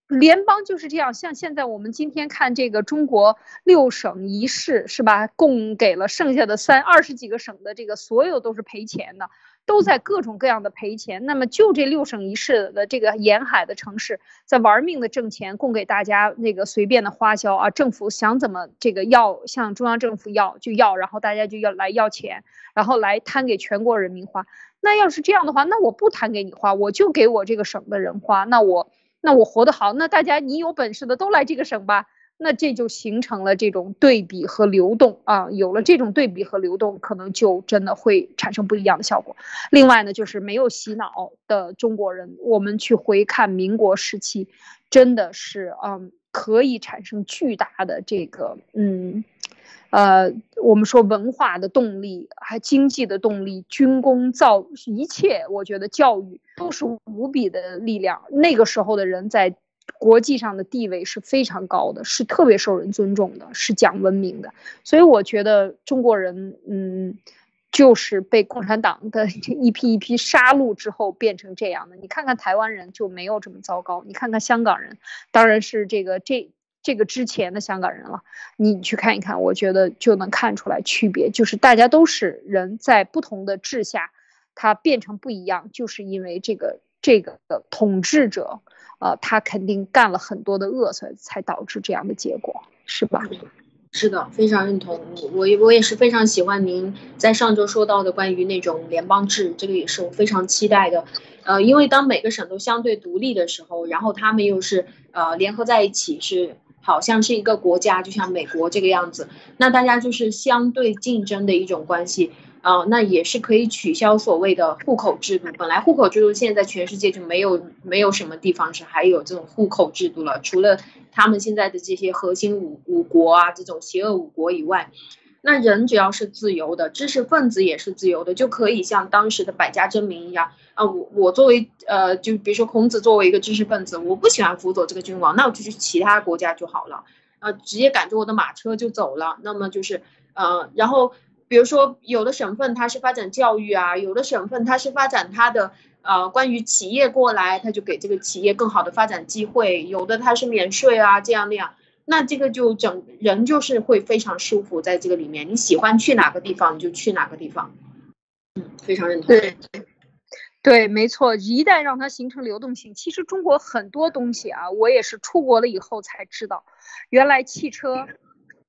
联邦就是这样，像现在我们今天看这个中国六省一市，是吧？供给了剩下的三二十几个省的这个所有都是赔钱的。都在各种各样的赔钱，那么就这六省一市的这个沿海的城市，在玩命的挣钱，供给大家那个随便的花销啊，政府想怎么这个要向中央政府要就要，然后大家就要来要钱，然后来摊给全国人民花。那要是这样的话，那我不摊给你花，我就给我这个省的人花，那我那我活得好，那大家你有本事的都来这个省吧。那这就形成了这种对比和流动啊，有了这种对比和流动，可能就真的会产生不一样的效果。另外呢，就是没有洗脑的中国人，我们去回看民国时期，真的是嗯，可以产生巨大的这个嗯，呃，我们说文化的动力，还经济的动力，军工造一切，我觉得教育都是无比的力量。那个时候的人在。国际上的地位是非常高的，是特别受人尊重的，是讲文明的。所以我觉得中国人，嗯，就是被共产党的 一批一批杀戮之后变成这样的。你看看台湾人就没有这么糟糕，你看看香港人，当然是这个这。这个之前的香港人了，你去看一看，我觉得就能看出来区别，就是大家都是人在不同的治下，他变成不一样，就是因为这个这个的统治者，呃，他肯定干了很多的恶，所以才导致这样的结果，是吧？是的，非常认同。我我也是非常喜欢您在上周说到的关于那种联邦制，这个也是我非常期待的。呃，因为当每个省都相对独立的时候，然后他们又是呃联合在一起，是好像是一个国家，就像美国这个样子，那大家就是相对竞争的一种关系。啊，那也是可以取消所谓的户口制度。本来户口制度现在全世界就没有没有什么地方是还有这种户口制度了，除了他们现在的这些核心五五国啊，这种邪恶五国以外，那人只要是自由的，知识分子也是自由的，就可以像当时的百家争鸣一样啊。我我作为呃，就比如说孔子作为一个知识分子，我不喜欢辅佐这个君王，那我就去其他国家就好了，呃，直接赶着我的马车就走了。那么就是呃，然后。比如说，有的省份它是发展教育啊，有的省份它是发展它的呃关于企业过来，它就给这个企业更好的发展机会，有的它是免税啊，这样那样，那这个就整人就是会非常舒服在这个里面，你喜欢去哪个地方你就去哪个地方，嗯，非常认同。对，对，没错，一旦让它形成流动性，其实中国很多东西啊，我也是出国了以后才知道，原来汽车。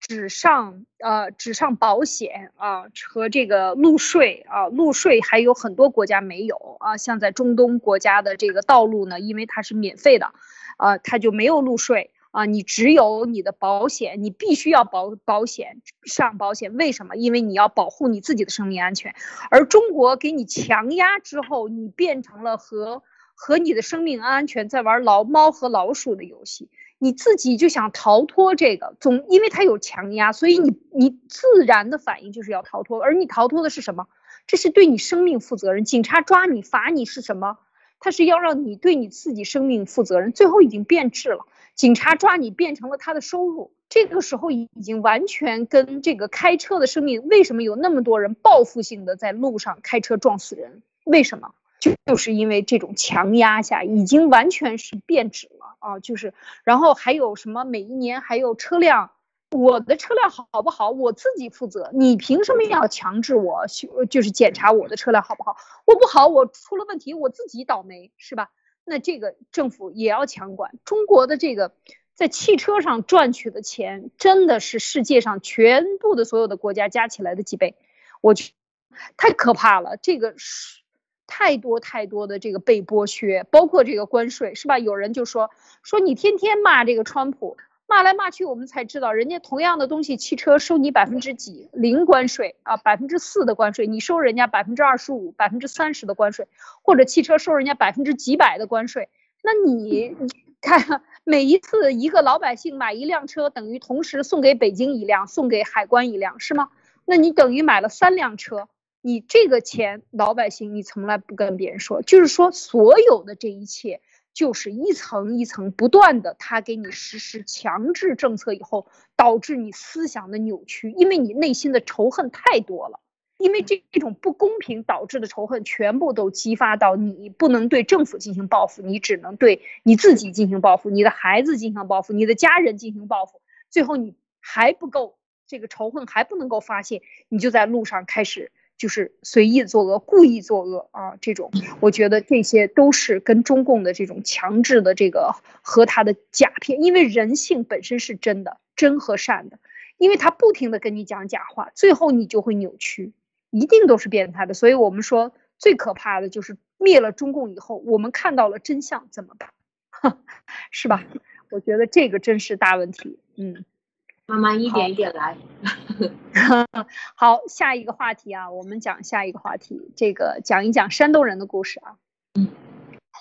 只上呃只上保险啊和这个路税啊路税还有很多国家没有啊像在中东国家的这个道路呢，因为它是免费的，啊它就没有路税啊你只有你的保险，你必须要保保险上保险，为什么？因为你要保护你自己的生命安全，而中国给你强压之后，你变成了和和你的生命安全在玩老猫和老鼠的游戏。你自己就想逃脱这个，总因为它有强压，所以你你自然的反应就是要逃脱，而你逃脱的是什么？这是对你生命负责任。警察抓你罚你是什么？他是要让你对你自己生命负责任。最后已经变质了，警察抓你变成了他的收入。这个时候已经完全跟这个开车的生命，为什么有那么多人报复性的在路上开车撞死人？为什么？就就是因为这种强压下，已经完全是变质了啊！就是，然后还有什么？每一年还有车辆，我的车辆好不好？我自己负责，你凭什么要强制我修？就是检查我的车辆好不好？我不好，我出了问题，我自己倒霉，是吧？那这个政府也要强管。中国的这个在汽车上赚取的钱，真的是世界上全部的所有的国家加起来的几倍，我去，太可怕了。这个是。太多太多的这个被剥削，包括这个关税，是吧？有人就说说你天天骂这个川普，骂来骂去，我们才知道人家同样的东西，汽车收你百分之几零关税啊，百分之四的关税，你收人家百分之二十五、百分之三十的关税，或者汽车收人家百分之几百的关税，那你你看每一次一个老百姓买一辆车，等于同时送给北京一辆，送给海关一辆，是吗？那你等于买了三辆车。你这个钱，老百姓你从来不跟别人说，就是说所有的这一切，就是一层一层不断的，他给你实施强制政策以后，导致你思想的扭曲，因为你内心的仇恨太多了，因为这这种不公平导致的仇恨，全部都激发到你不能对政府进行报复，你只能对你自己进行报复，你的孩子进行报复，你的家人进行报复，最后你还不够，这个仇恨还不能够发泄，你就在路上开始。就是随意作恶、故意作恶啊！这种，我觉得这些都是跟中共的这种强制的这个和他的假骗，因为人性本身是真的，真和善的，因为他不停的跟你讲假话，最后你就会扭曲，一定都是变态的。所以我们说最可怕的就是灭了中共以后，我们看到了真相怎么办？是吧？我觉得这个真是大问题。嗯。慢慢一点一点来。好，下一个话题啊，我们讲下一个话题，这个讲一讲山东人的故事啊。嗯，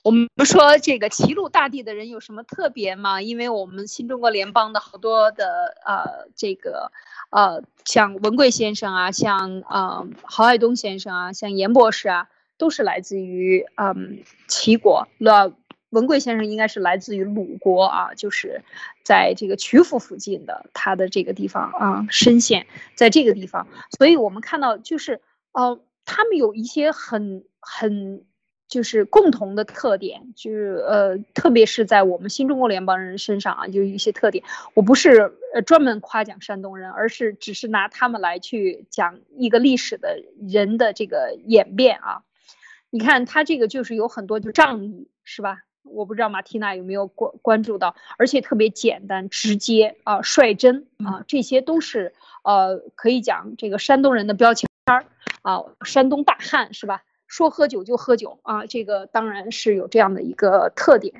我们说这个齐鲁大地的人有什么特别吗？因为我们新中国联邦的好多的呃，这个呃，像文贵先生啊，像呃郝海东先生啊，像严博士啊，都是来自于嗯齐国了。文贵先生应该是来自于鲁国啊，就是在这个曲阜附近的他的这个地方啊，深县在这个地方，所以我们看到就是呃，他们有一些很很就是共同的特点，就是呃，特别是在我们新中国联邦人身上啊，就一些特点。我不是呃专门夸奖山东人，而是只是拿他们来去讲一个历史的人的这个演变啊。你看他这个就是有很多就仗义，是吧？我不知道马蒂娜有没有关关注到，而且特别简单直接啊，率真啊，这些都是呃可以讲这个山东人的标签儿啊，山东大汉是吧？说喝酒就喝酒啊，这个当然是有这样的一个特点。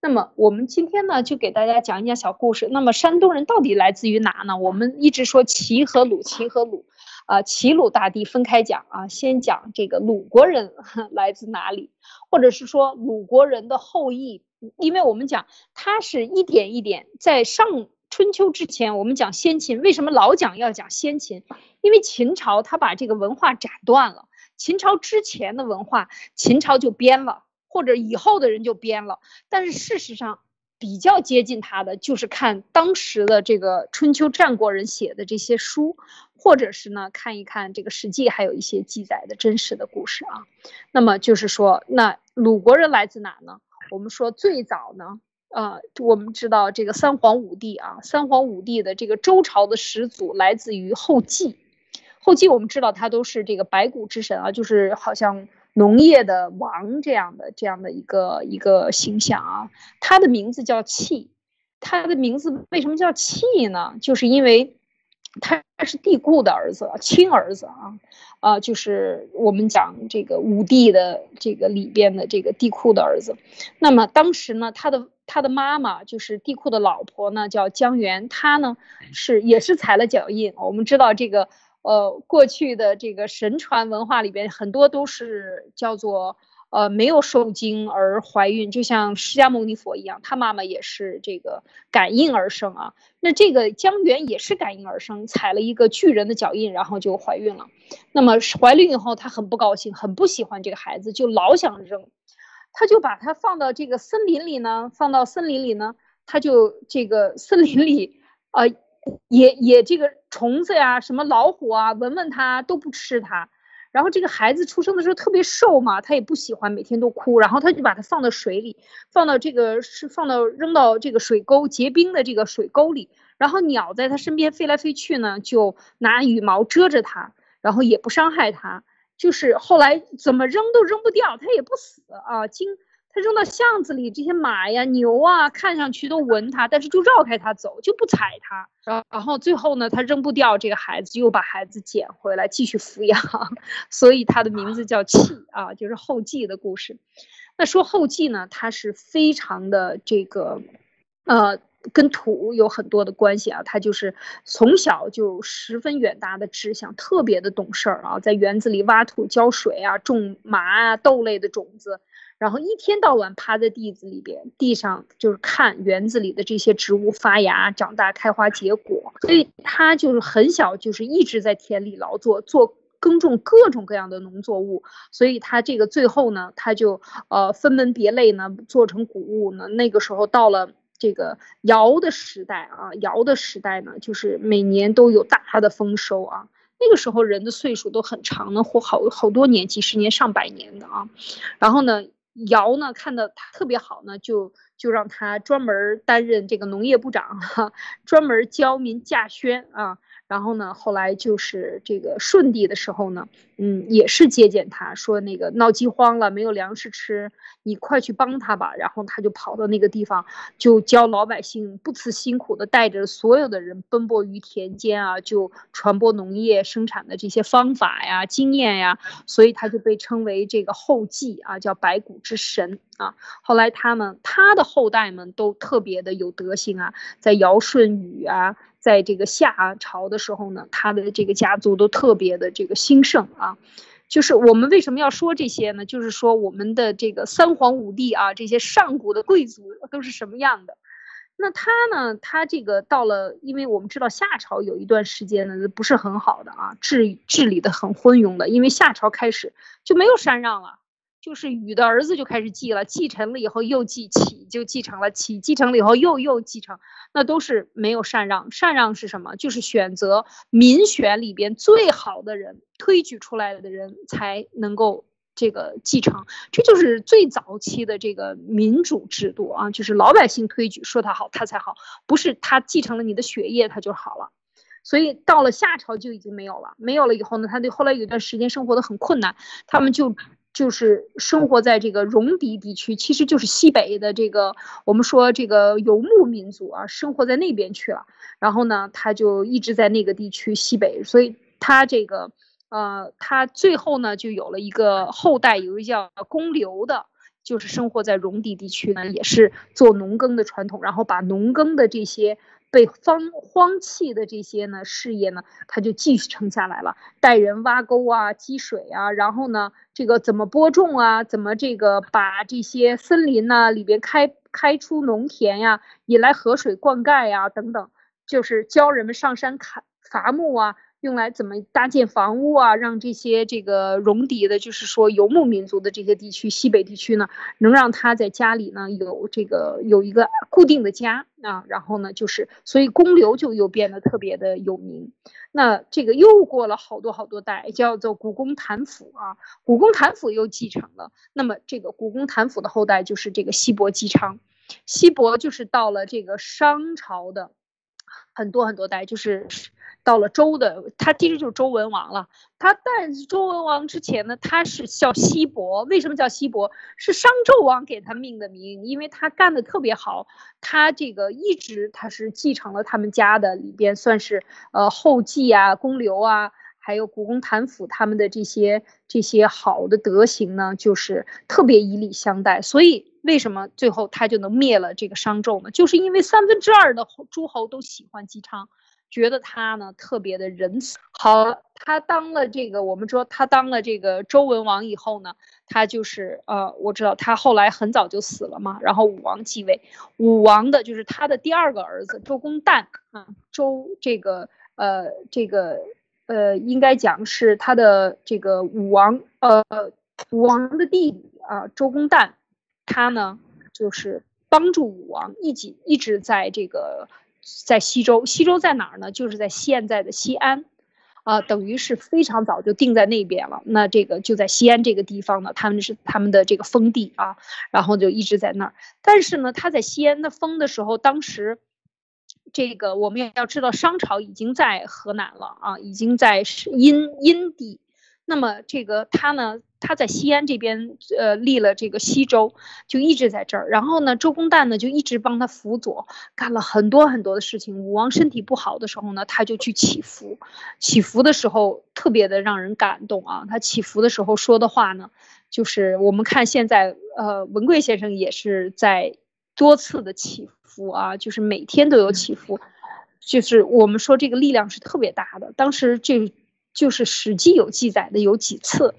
那么我们今天呢，就给大家讲一讲小故事。那么山东人到底来自于哪呢？我们一直说齐和鲁，齐和鲁，啊，齐鲁大地分开讲啊，先讲这个鲁国人 来自哪里，或者是说鲁国人的后裔，因为我们讲他是一点一点在上春秋之前，我们讲先秦，为什么老讲要讲先秦？因为秦朝他把这个文化斩断了。秦朝之前的文化，秦朝就编了，或者以后的人就编了。但是事实上，比较接近他的就是看当时的这个春秋战国人写的这些书，或者是呢看一看这个史记，还有一些记载的真实的故事啊。那么就是说，那鲁国人来自哪呢？我们说最早呢，呃，我们知道这个三皇五帝啊，三皇五帝的这个周朝的始祖来自于后稷。后稷我们知道他都是这个白骨之神啊，就是好像农业的王这样的这样的一个一个形象啊。他的名字叫契，他的名字为什么叫契呢？就是因为他是帝喾的儿子，亲儿子啊啊，就是我们讲这个五帝的这个里边的这个帝喾的儿子。那么当时呢，他的他的妈妈就是帝喾的老婆呢，叫姜原，她呢是也是踩了脚印。我们知道这个。呃，过去的这个神传文化里边，很多都是叫做呃没有受精而怀孕，就像释迦牟尼佛一样，他妈妈也是这个感应而生啊。那这个姜元也是感应而生，踩了一个巨人的脚印，然后就怀孕了。那么怀孕以后，他很不高兴，很不喜欢这个孩子，就老想扔，他就把它放到这个森林里呢，放到森林里呢，他就这个森林里呃。也也这个虫子呀，什么老虎啊，闻闻它都不吃它。然后这个孩子出生的时候特别瘦嘛，他也不喜欢，每天都哭。然后他就把它放到水里，放到这个是放到扔到这个水沟结冰的这个水沟里。然后鸟在它身边飞来飞去呢，就拿羽毛遮着它，然后也不伤害它。就是后来怎么扔都扔不掉，它也不死啊，经。他扔到巷子里，这些马呀、牛啊，看上去都闻它，但是就绕开它走，就不踩它。然后，然后最后呢，他扔不掉这个孩子，又把孩子捡回来继续抚养，所以他的名字叫契啊，就是后继的故事。那说后继呢，他是非常的这个，呃，跟土有很多的关系啊。他就是从小就十分远大的志向，特别的懂事儿啊，在园子里挖土、浇水啊，种麻啊、豆类的种子。然后一天到晚趴在地子里边，地上就是看园子里的这些植物发芽、长大、开花、结果。所以他就是很小，就是一直在田里劳作，做耕种各种各样的农作物。所以他这个最后呢，他就呃分门别类呢，做成谷物呢。那个时候到了这个尧的时代啊，尧的时代呢，就是每年都有大的丰收啊。那个时候人的岁数都很长呢，活好好多年、几十年、上百年的啊。然后呢？尧呢看的他特别好呢，就就让他专门担任这个农业部长，专门教民稼轩啊。然后呢，后来就是这个舜帝的时候呢，嗯，也是接见他，说那个闹饥荒了，没有粮食吃，你快去帮他吧。然后他就跑到那个地方，就教老百姓不辞辛苦的带着所有的人奔波于田间啊，就传播农业生产的这些方法呀、经验呀，所以他就被称为这个后继啊，叫白骨之神啊。后来他们他的后代们都特别的有德行啊，在尧舜禹啊。在这个夏朝的时候呢，他的这个家族都特别的这个兴盛啊。就是我们为什么要说这些呢？就是说我们的这个三皇五帝啊，这些上古的贵族都是什么样的？那他呢？他这个到了，因为我们知道夏朝有一段时间呢不是很好的啊，治治理的很昏庸的，因为夏朝开始就没有禅让了。就是禹的儿子就开始继了，继承了以后又继启就继承了，启继承了以后又又继承，那都是没有禅让。禅让是什么？就是选择民选里边最好的人，推举出来的人才能够这个继承，这就是最早期的这个民主制度啊，就是老百姓推举说他好他才好，不是他继承了你的血液他就好了。所以到了夏朝就已经没有了，没有了以后呢，他对后来有一段时间生活的很困难，他们就就是生活在这个戎狄地区，其实就是西北的这个我们说这个游牧民族啊，生活在那边去了。然后呢，他就一直在那个地区西北，所以他这个。呃，他最后呢，就有了一个后代，有一个叫公刘的，就是生活在戎狄地区呢，也是做农耕的传统，然后把农耕的这些被荒荒弃的这些呢事业呢，他就继续撑下来了，带人挖沟啊、积水啊，然后呢，这个怎么播种啊，怎么这个把这些森林呢里边开开出农田呀，引来河水灌溉呀等等，就是教人们上山砍伐木啊。用来怎么搭建房屋啊？让这些这个戎狄的，就是说游牧民族的这些地区，西北地区呢，能让他在家里呢有这个有一个固定的家啊。然后呢，就是所以公刘就又变得特别的有名。那这个又过了好多好多代，叫做古公谭府啊。古公谭府又继承了。那么这个古公谭府的后代就是这个西伯姬昌。西伯就是到了这个商朝的很多很多代，就是。到了周的，他其实就是周文王了。他但是周文王之前呢，他是叫西伯。为什么叫西伯？是商纣王给他命的名，因为他干的特别好。他这个一直他是继承了他们家的里边，算是呃后继啊，公刘啊，还有古公谭府他们的这些这些好的德行呢，就是特别以礼相待。所以为什么最后他就能灭了这个商纣呢？就是因为三分之二的诸侯都喜欢姬昌。觉得他呢特别的仁慈。好，他当了这个，我们说他当了这个周文王以后呢，他就是呃，我知道他后来很早就死了嘛，然后武王继位，武王的就是他的第二个儿子周公旦啊，周这个呃这个呃应该讲是他的这个武王呃武王的弟弟啊，周公旦，他呢就是帮助武王一起一直在这个。在西周，西周在哪儿呢？就是在现在的西安，啊，等于是非常早就定在那边了。那这个就在西安这个地方呢，他们是他们的这个封地啊，然后就一直在那儿。但是呢，他在西安的封的时候，当时这个我们也要知道，商朝已经在河南了啊，已经在殷殷地。那么这个他呢？他在西安这边，呃，立了这个西周，就一直在这儿。然后呢，周公旦呢就一直帮他辅佐，干了很多很多的事情。武王身体不好的时候呢，他就去祈福，祈福的时候特别的让人感动啊。他祈福的时候说的话呢，就是我们看现在，呃，文贵先生也是在多次的祈福啊，就是每天都有祈福，就是我们说这个力量是特别大的。当时这就是《史记》有记载的有几次。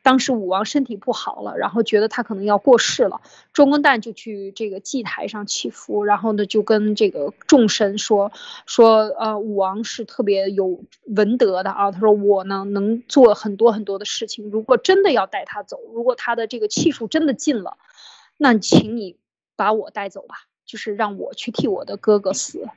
当时武王身体不好了，然后觉得他可能要过世了，周公旦就去这个祭台上祈福，然后呢就跟这个众神说说，呃，武王是特别有文德的啊，他说我呢能做很多很多的事情，如果真的要带他走，如果他的这个气数真的尽了，那请你把我带走吧。就是让我去替我的哥哥死，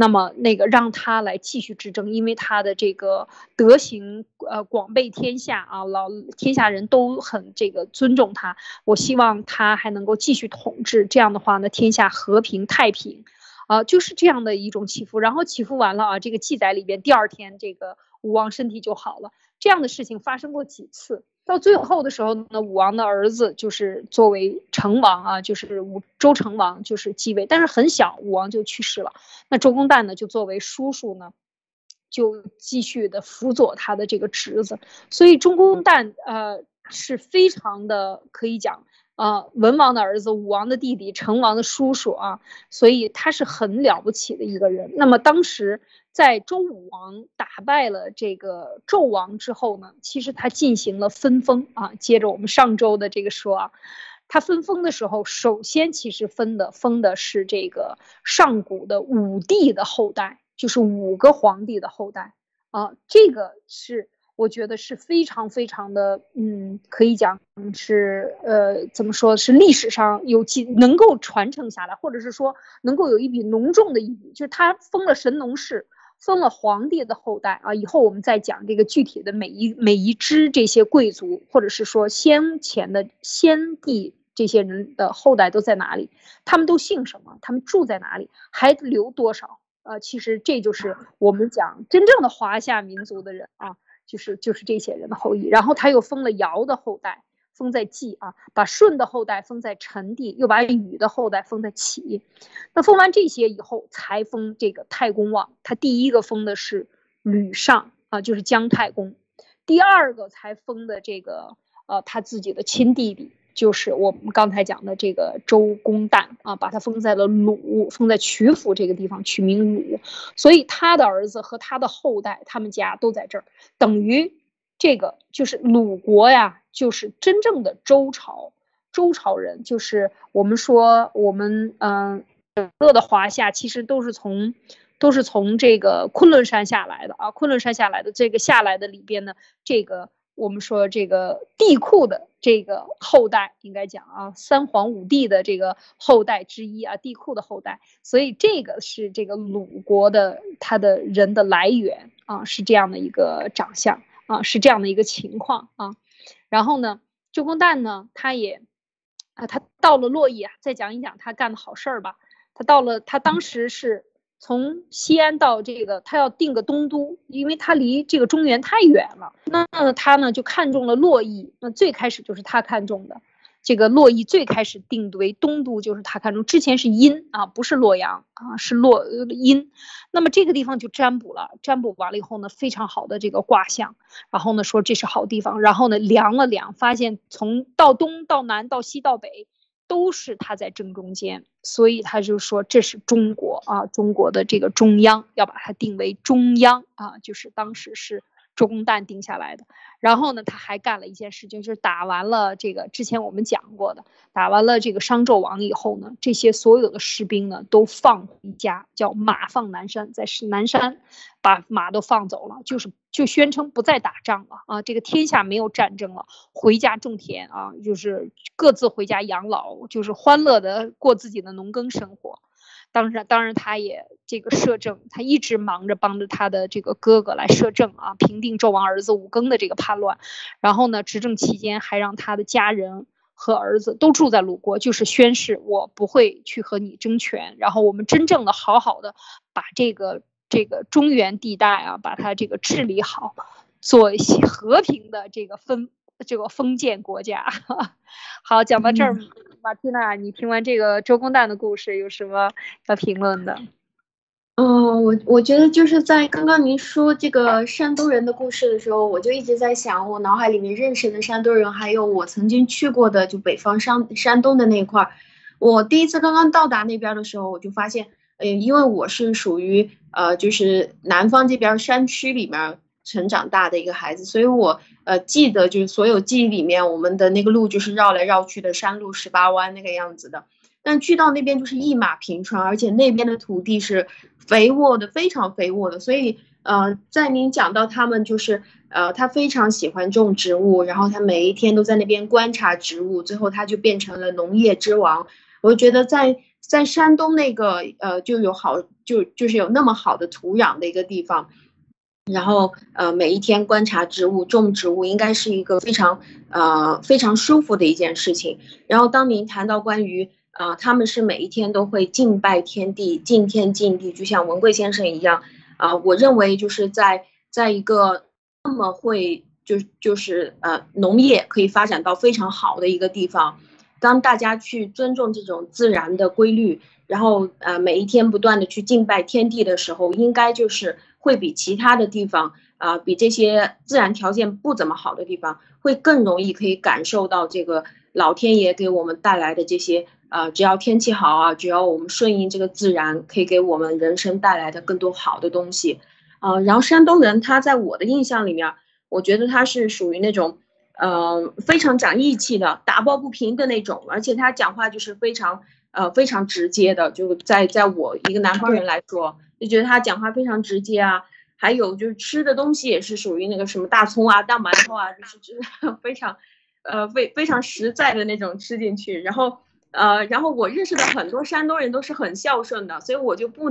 那么那个让他来继续执政，因为他的这个德行，呃，广被天下啊，老天下人都很这个尊重他。我希望他还能够继续统治，这样的话呢，天下和平太平，啊，就是这样的一种祈福。然后祈福完了啊，这个记载里边，第二天这个武王身体就好了。这样的事情发生过几次。到最后的时候呢，武王的儿子就是作为成王啊，就是武周成王，就是继位，但是很小，武王就去世了。那周公旦呢，就作为叔叔呢，就继续的辅佐他的这个侄子。所以周公旦呃是非常的可以讲啊，文王的儿子，武王的弟弟，成王的叔叔啊，所以他是很了不起的一个人。那么当时。在周武王打败了这个纣王之后呢，其实他进行了分封啊。接着我们上周的这个说啊，他分封的时候，首先其实分的封的是这个上古的五帝的后代，就是五个皇帝的后代啊。这个是我觉得是非常非常的，嗯，可以讲是呃，怎么说是历史上有记能够传承下来，或者是说能够有一笔浓重的一笔，就是他封了神农氏。封了皇帝的后代啊。以后我们再讲这个具体的每一每一支这些贵族，或者是说先前的先帝这些人的后代都在哪里？他们都姓什么？他们住在哪里？还留多少？呃，其实这就是我们讲真正的华夏民族的人啊，就是就是这些人的后裔。然后他又封了尧的后代。封在季啊，把舜的后代封在陈地，又把禹的后代封在启。那封完这些以后，才封这个太公望。他第一个封的是吕尚啊，就是姜太公。第二个才封的这个呃他自己的亲弟弟，就是我们刚才讲的这个周公旦啊，把他封在了鲁，封在曲阜这个地方，取名鲁。所以他的儿子和他的后代，他们家都在这儿，等于。这个就是鲁国呀，就是真正的周朝，周朝人就是我们说我们嗯，整个的华夏其实都是从都是从这个昆仑山下来的啊，昆仑山下来的这个下来的里边呢，这个我们说这个帝喾的这个后代应该讲啊，三皇五帝的这个后代之一啊，帝喾的后代，所以这个是这个鲁国的他的人的来源啊，是这样的一个长相。啊，是这样的一个情况啊，然后呢，周公旦呢，他也，啊，他到了洛邑啊，再讲一讲他干的好事儿吧。他到了，他当时是从西安到这个，他要定个东都，因为他离这个中原太远了。那他呢就看中了洛邑，那最开始就是他看中的。这个洛邑最开始定为东都，就是他看中。之前是殷啊，不是洛阳啊，是洛殷。那么这个地方就占卜了，占卜完了以后呢，非常好的这个卦象，然后呢说这是好地方，然后呢量了量，发现从到东到南到西到北都是他在正中间，所以他就说这是中国啊，中国的这个中央要把它定为中央啊，就是当时是。周公旦定下来的，然后呢，他还干了一件事情，就是打完了这个之前我们讲过的，打完了这个商纣王以后呢，这些所有的士兵呢都放回家，叫马放南山，在南山把马都放走了，就是就宣称不再打仗了啊，这个天下没有战争了，回家种田啊，就是各自回家养老，就是欢乐的过自己的农耕生活。当然，当然，他也这个摄政，他一直忙着帮着他的这个哥哥来摄政啊，平定纣王儿子武庚的这个叛乱。然后呢，执政期间还让他的家人和儿子都住在鲁国，就是宣誓我不会去和你争权。然后我们真正的好好的把这个这个中原地带啊，把它这个治理好，做一些和平的这个分这个封建国家。好，讲到这儿。马蒂娜，你听完这个周公旦的故事有什么要评论的？嗯，我我觉得就是在刚刚您说这个山东人的故事的时候，我就一直在想，我脑海里面认识的山东人，还有我曾经去过的就北方山山东的那块儿。我第一次刚刚到达那边的时候，我就发现，呃，因为我是属于呃，就是南方这边山区里面。成长大的一个孩子，所以我呃记得就是所有记忆里面，我们的那个路就是绕来绕去的山路十八弯那个样子的。但去到那边就是一马平川，而且那边的土地是肥沃的，非常肥沃的。所以呃，在您讲到他们就是呃，他非常喜欢种植物，然后他每一天都在那边观察植物，最后他就变成了农业之王。我觉得在在山东那个呃就有好就就是有那么好的土壤的一个地方。然后，呃，每一天观察植物、种植物，应该是一个非常，呃，非常舒服的一件事情。然后，当您谈到关于，啊，他们是每一天都会敬拜天地、敬天敬地，就像文贵先生一样，啊，我认为就是在在一个那么会，就就是呃，农业可以发展到非常好的一个地方，当大家去尊重这种自然的规律，然后，呃，每一天不断的去敬拜天地的时候，应该就是。会比其他的地方啊，比这些自然条件不怎么好的地方，会更容易可以感受到这个老天爷给我们带来的这些啊，只要天气好啊，只要我们顺应这个自然，可以给我们人生带来的更多好的东西啊。然后山东人他在我的印象里面，我觉得他是属于那种呃非常讲义气的，打抱不平的那种，而且他讲话就是非常呃非常直接的，就在在我一个南方人来说。就觉得他讲话非常直接啊，还有就是吃的东西也是属于那个什么大葱啊、大馒头啊，就是就是 非常，呃，非非常实在的那种吃进去。然后，呃，然后我认识的很多山东人都是很孝顺的，所以我就不。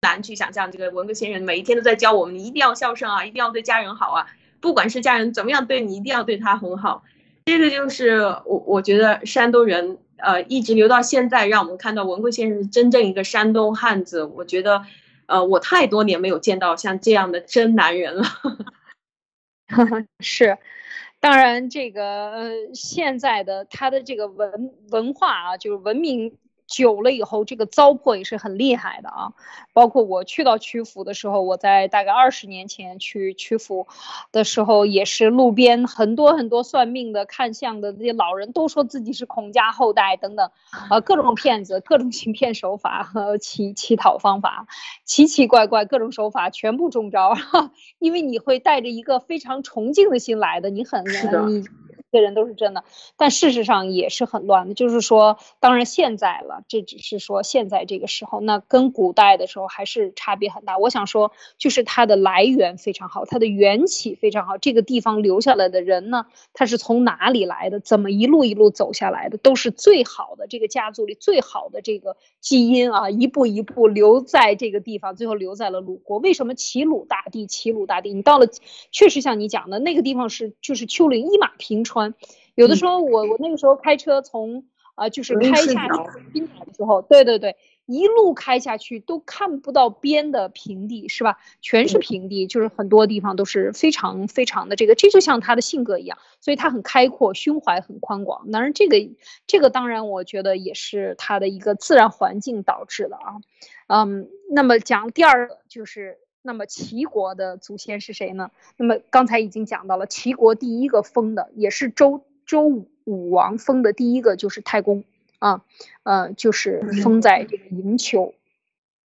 难去想象，这个文革先生每一天都在教我们，一定要孝顺啊，一定要对家人好啊，不管是家人怎么样对你，一定要对他很好。这个就是我我觉得山东人，呃，一直留到现在，让我们看到文贵先生是真正一个山东汉子。我觉得，呃，我太多年没有见到像这样的真男人了。是，当然这个呃，现在的他的这个文文化啊，就是文明。久了以后，这个糟粕也是很厉害的啊。包括我去到曲阜的时候，我在大概二十年前去曲阜的时候，也是路边很多很多算命的、看相的这些老人都说自己是孔家后代等等，啊，各种骗子、各种行骗手法和乞乞讨方法，奇奇怪怪各种手法全部中招。因为你会带着一个非常崇敬的心来的，你很你。这人都是真的，但事实上也是很乱的。就是说，当然现在了，这只是说现在这个时候，那跟古代的时候还是差别很大。我想说，就是它的来源非常好，它的缘起非常好。这个地方留下来的人呢，他是从哪里来的？怎么一路一路走下来的？都是最好的这个家族里最好的这个基因啊，一步一步留在这个地方，最后留在了鲁国。为什么齐鲁大地？齐鲁大地，你到了，确实像你讲的那个地方是就是丘陵一马平川。有的时候我我那个时候开车从啊就是开下去滨海的时候，对对对，一路开下去都看不到边的平地是吧？全是平地，就是很多地方都是非常非常的这个，这就像他的性格一样，所以他很开阔，胸怀很宽广。当然这个这个当然我觉得也是他的一个自然环境导致的啊。嗯，那么讲第二个就是。那么齐国的祖先是谁呢？那么刚才已经讲到了，齐国第一个封的也是周周武王封的第一个就是太公啊，呃，就是封在这个营丘。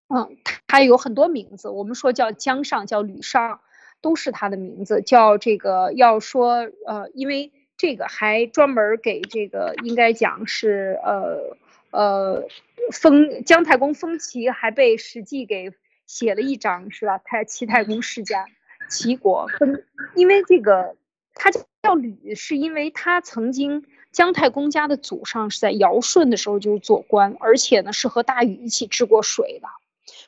嗯，他有很多名字，我们说叫姜尚，叫吕尚，都是他的名字。叫这个要说呃，因为这个还专门给这个应该讲是呃呃封姜太公封齐，还被史记给。写了一章是吧？太齐太公世家，齐国分，因为这个他叫吕，是因为他曾经姜太公家的祖上是在尧舜的时候就是做官，而且呢是和大禹一起治过水的。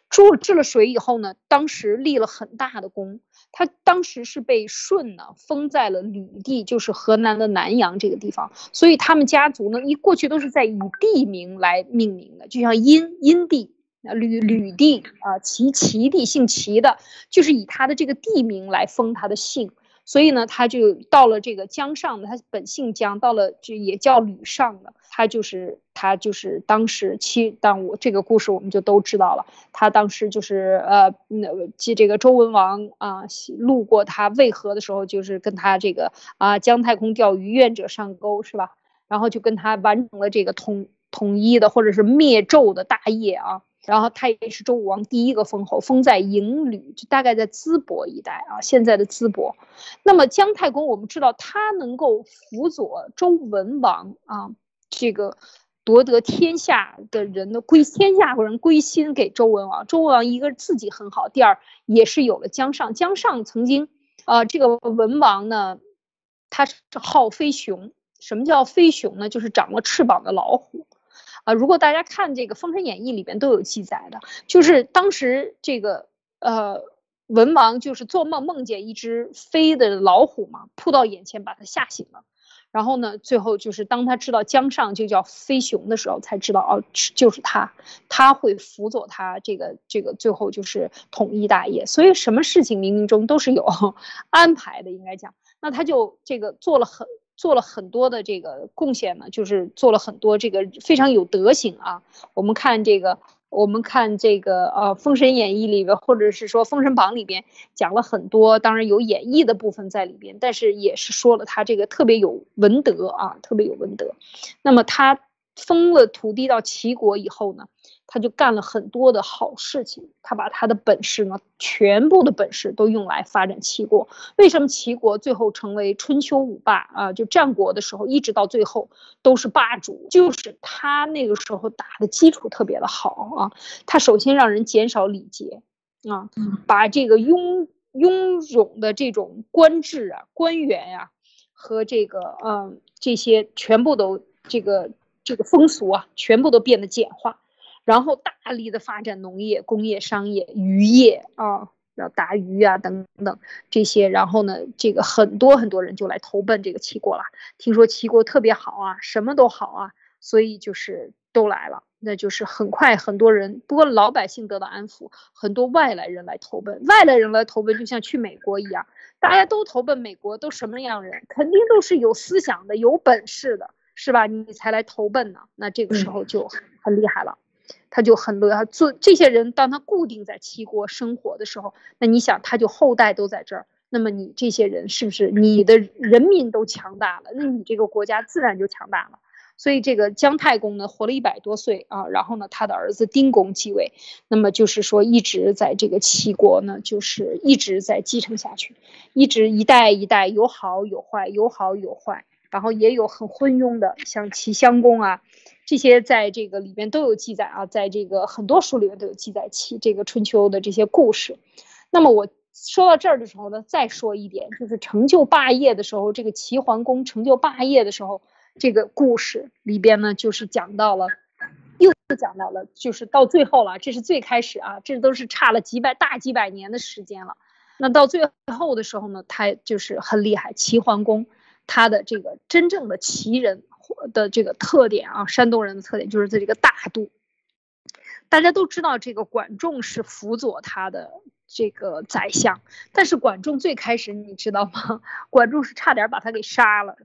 治治了水以后呢，当时立了很大的功。他当时是被舜呢封在了吕地，就是河南的南阳这个地方。所以他们家族呢，一过去都是在以地名来命名的，就像殷殷地。吕吕地啊，齐齐地，姓齐的，就是以他的这个地名来封他的姓，所以呢，他就到了这个江上的，他本姓江，到了就也叫吕尚的，他就是他就是当时七，但我这个故事我们就都知道了，他当时就是呃，那这这个周文王啊，路过他渭河的时候，就是跟他这个啊姜太公钓鱼，愿者上钩，是吧？然后就跟他完成了这个统统一的或者是灭纣的大业啊。然后他也是周武王第一个封侯，封在营吕，就大概在淄博一带啊，现在的淄博。那么姜太公，我们知道他能够辅佐周文王啊，这个夺得天下的人的归天下人归心给周文王。周文王一个自己很好，第二也是有了姜尚。姜尚曾经啊，这个文王呢，他是好飞熊。什么叫飞熊呢？就是长了翅膀的老虎。啊，如果大家看这个《封神演义》里边都有记载的，就是当时这个呃文王就是做梦梦见一只飞的老虎嘛，扑到眼前把他吓醒了，然后呢，最后就是当他知道姜尚就叫飞熊的时候，才知道哦，就是他，他会辅佐他这个这个最后就是统一大业，所以什么事情冥冥中都是有 安排的，应该讲，那他就这个做了很。做了很多的这个贡献呢，就是做了很多这个非常有德行啊。我们看这个，我们看这个呃《封神演义》里边，或者是说《封神榜》里边讲了很多，当然有演绎的部分在里边，但是也是说了他这个特别有文德啊，特别有文德。那么他封了土地到齐国以后呢？他就干了很多的好事情，他把他的本事呢，全部的本事都用来发展齐国。为什么齐国最后成为春秋五霸啊？就战国的时候，一直到最后都是霸主，就是他那个时候打的基础特别的好啊。他首先让人减少礼节啊，把这个庸庸庸的这种官制啊、官员呀和这个嗯这些全部都这个这个风俗啊，全部都变得简化。然后大力的发展农业、工业、商业、渔业啊，要打鱼啊等等这些。然后呢，这个很多很多人就来投奔这个齐国了。听说齐国特别好啊，什么都好啊，所以就是都来了。那就是很快很多人，不过老百姓得到安抚，很多外来人来投奔。外来人来投奔，就像去美国一样，大家都投奔美国，都什么样人？肯定都是有思想的、有本事的。是吧？你才来投奔呢，那这个时候就很厉害了，他就很乐。做这些人，当他固定在齐国生活的时候，那你想，他就后代都在这儿，那么你这些人是不是你的人民都强大了？那你这个国家自然就强大了。所以这个姜太公呢，活了一百多岁啊，然后呢，他的儿子丁公继位，那么就是说一直在这个齐国呢，就是一直在继承下去，一直一代一代有好有坏，有好有坏。然后也有很昏庸的，像齐襄公啊，这些在这个里边都有记载啊，在这个很多书里面都有记载齐这个春秋的这些故事。那么我说到这儿的时候呢，再说一点，就是成就霸业的时候，这个齐桓公成就霸业的时候，这个故事里边呢，就是讲到了，又讲到了，就是到最后了，这是最开始啊，这都是差了几百大几百年的时间了。那到最后的时候呢，他就是很厉害，齐桓公。他的这个真正的齐人的这个特点啊，山东人的特点就是在这个大度。大家都知道，这个管仲是辅佐他的这个宰相，但是管仲最开始你知道吗？管仲是差点把他给杀了，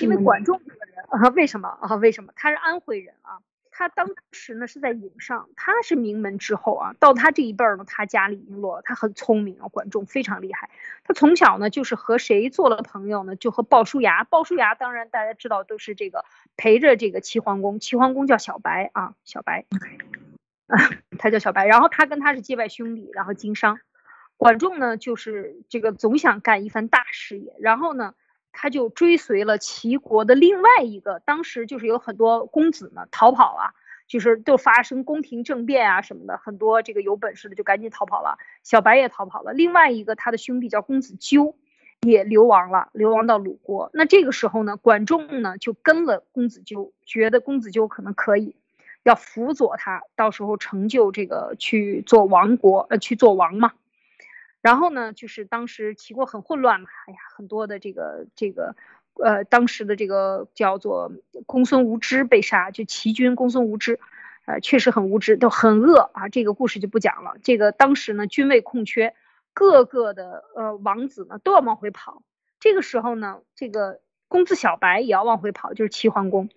因为管仲这个人啊，为什么啊？为什么？他是安徽人啊。他当时呢是在颍上，他是名门之后啊。到他这一辈儿呢，他家里已经落了。他很聪明啊，管仲非常厉害。他从小呢就是和谁做了朋友呢？就和鲍叔牙。鲍叔牙当然大家知道都是这个陪着这个齐桓公。齐桓公叫小白啊，小白，啊，他叫小白。然后他跟他是结拜兄弟，然后经商。管仲呢就是这个总想干一番大事业，然后呢。他就追随了齐国的另外一个，当时就是有很多公子呢逃跑了，就是都发生宫廷政变啊什么的，很多这个有本事的就赶紧逃跑了，小白也逃跑了。另外一个他的兄弟叫公子纠，也流亡了，流亡到鲁国。那这个时候呢，管仲呢就跟了公子纠，觉得公子纠可能可以，要辅佐他，到时候成就这个去做王国，呃，去做王嘛。然后呢，就是当时齐国很混乱嘛，哎呀，很多的这个这个，呃，当时的这个叫做公孙无知被杀，就齐军公孙无知，呃，确实很无知，都很恶啊。这个故事就不讲了。这个当时呢，军位空缺，各个的呃王子呢都要往回跑。这个时候呢，这个公子小白也要往回跑，就是齐桓公。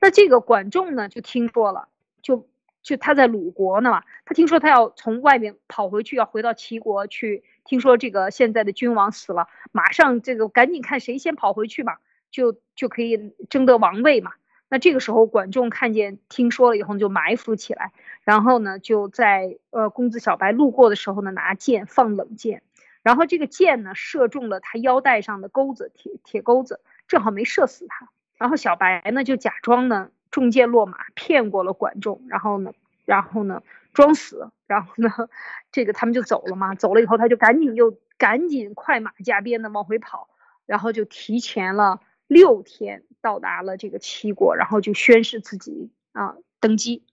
那这个管仲呢就听说了，就。就他在鲁国呢嘛，他听说他要从外面跑回去，要回到齐国去。听说这个现在的君王死了，马上这个赶紧看谁先跑回去嘛，就就可以争得王位嘛。那这个时候管仲看见听说了以后就埋伏起来，然后呢就在呃公子小白路过的时候呢拿箭放冷箭，然后这个箭呢射中了他腰带上的钩子铁铁钩子，正好没射死他。然后小白呢就假装呢。中箭落马，骗过了管仲，然后呢，然后呢，装死，然后呢，这个他们就走了嘛。走了以后，他就赶紧又赶紧快马加鞭的往回跑，然后就提前了六天到达了这个齐国，然后就宣誓自己啊登基。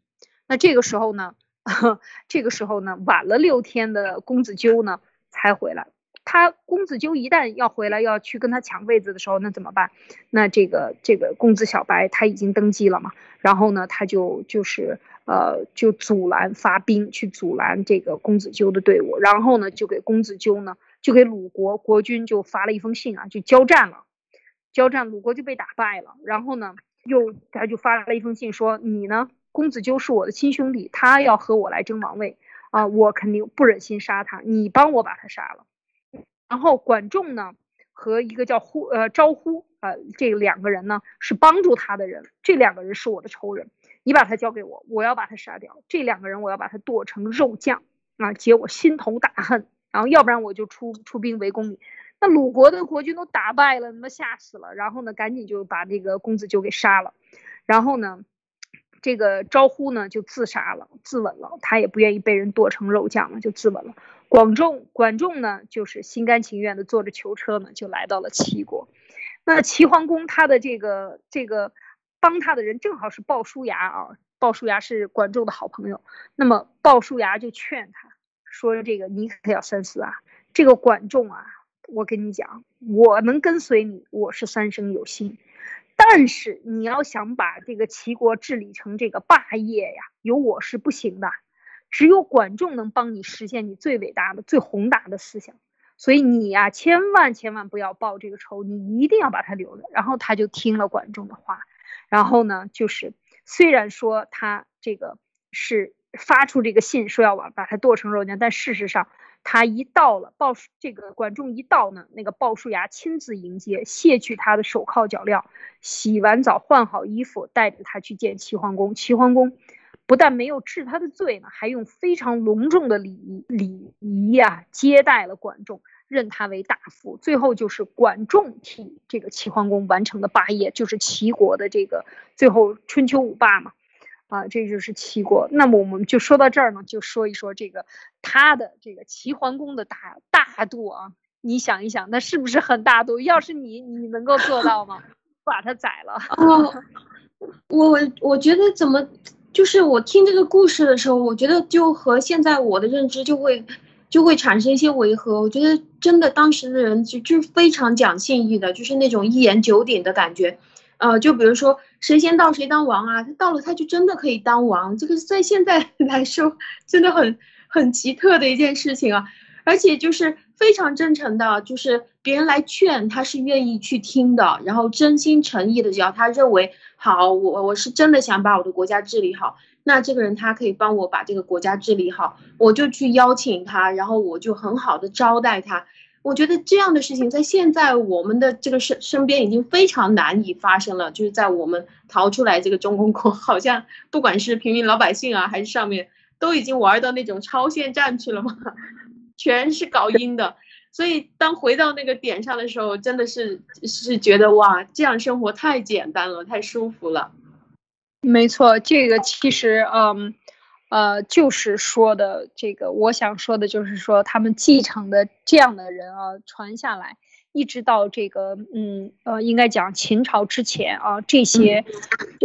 那这个时候呢，这个时候呢，晚了六天的公子纠呢才回来。他公子纠一旦要回来要去跟他抢位子的时候，那怎么办？那这个这个公子小白他已经登基了嘛？然后呢，他就就是呃就阻拦发兵去阻拦这个公子纠的队伍，然后呢就给公子纠呢就给鲁国国君就发了一封信啊，就交战了，交战鲁国就被打败了。然后呢又他就发了一封信说你呢公子纠是我的亲兄弟，他要和我来争王位啊，我肯定不忍心杀他，你帮我把他杀了。然后管仲呢，和一个叫呼呃招呼呃这两个人呢是帮助他的人，这两个人是我的仇人，你把他交给我，我要把他杀掉。这两个人我要把他剁成肉酱啊，解我心头大恨。然后要不然我就出出兵围攻你。那鲁国的国君都打败了，他妈吓死了。然后呢，赶紧就把这个公子纠给杀了。然后呢，这个招呼呢就自杀了，自刎了。他也不愿意被人剁成肉酱了，就自刎了。管仲，管仲呢，就是心甘情愿的坐着囚车呢，就来到了齐国。那齐桓公他的这个这个帮他的人正好是鲍叔牙啊，鲍叔牙是管仲的好朋友，那么鲍叔牙就劝他说：“这个你可要三思啊，这个管仲啊，我跟你讲，我能跟随你，我是三生有幸。但是你要想把这个齐国治理成这个霸业呀，有我是不行的，只有管仲能帮你实现你最伟大的、最宏大的思想。所以你呀，千万千万不要报这个仇，你一定要把他留着。”然后他就听了管仲的话，然后呢，就是。虽然说他这个是发出这个信说要把把他剁成肉酱，但事实上他一到了鲍叔这个管仲一到呢，那个鲍叔牙亲自迎接，卸去他的手铐脚镣，洗完澡换好衣服，带着他去见齐桓公。齐桓公不但没有治他的罪呢，还用非常隆重的礼仪礼仪呀接待了管仲。任他为大夫，最后就是管仲替这个齐桓公完成的霸业，就是齐国的这个最后春秋五霸嘛，啊，这就是齐国。那么我们就说到这儿呢，就说一说这个他的这个齐桓公的大大度啊，你想一想，那是不是很大度？要是你，你能够做到吗？把他宰了？哦，我我觉得怎么，就是我听这个故事的时候，我觉得就和现在我的认知就会。就会产生一些违和。我觉得真的当时的人就就非常讲信义的，就是那种一言九鼎的感觉。呃，就比如说谁先到谁当王啊，他到了他就真的可以当王。这个在现在来说真的很很奇特的一件事情啊，而且就是非常真诚的，就是别人来劝他是愿意去听的，然后真心诚意的，只要他认为好，我我是真的想把我的国家治理好。那这个人他可以帮我把这个国家治理好，我就去邀请他，然后我就很好的招待他。我觉得这样的事情在现在我们的这个身身边已经非常难以发生了。就是在我们逃出来这个中公国，好像不管是平民老百姓啊，还是上面，都已经玩到那种超限战去了嘛，全是搞阴的。所以当回到那个点上的时候，真的是是觉得哇，这样生活太简单了，太舒服了。没错，这个其实，嗯，呃，就是说的这个，我想说的就是说，他们继承的这样的人啊，传下来，一直到这个，嗯，呃，应该讲秦朝之前啊，这些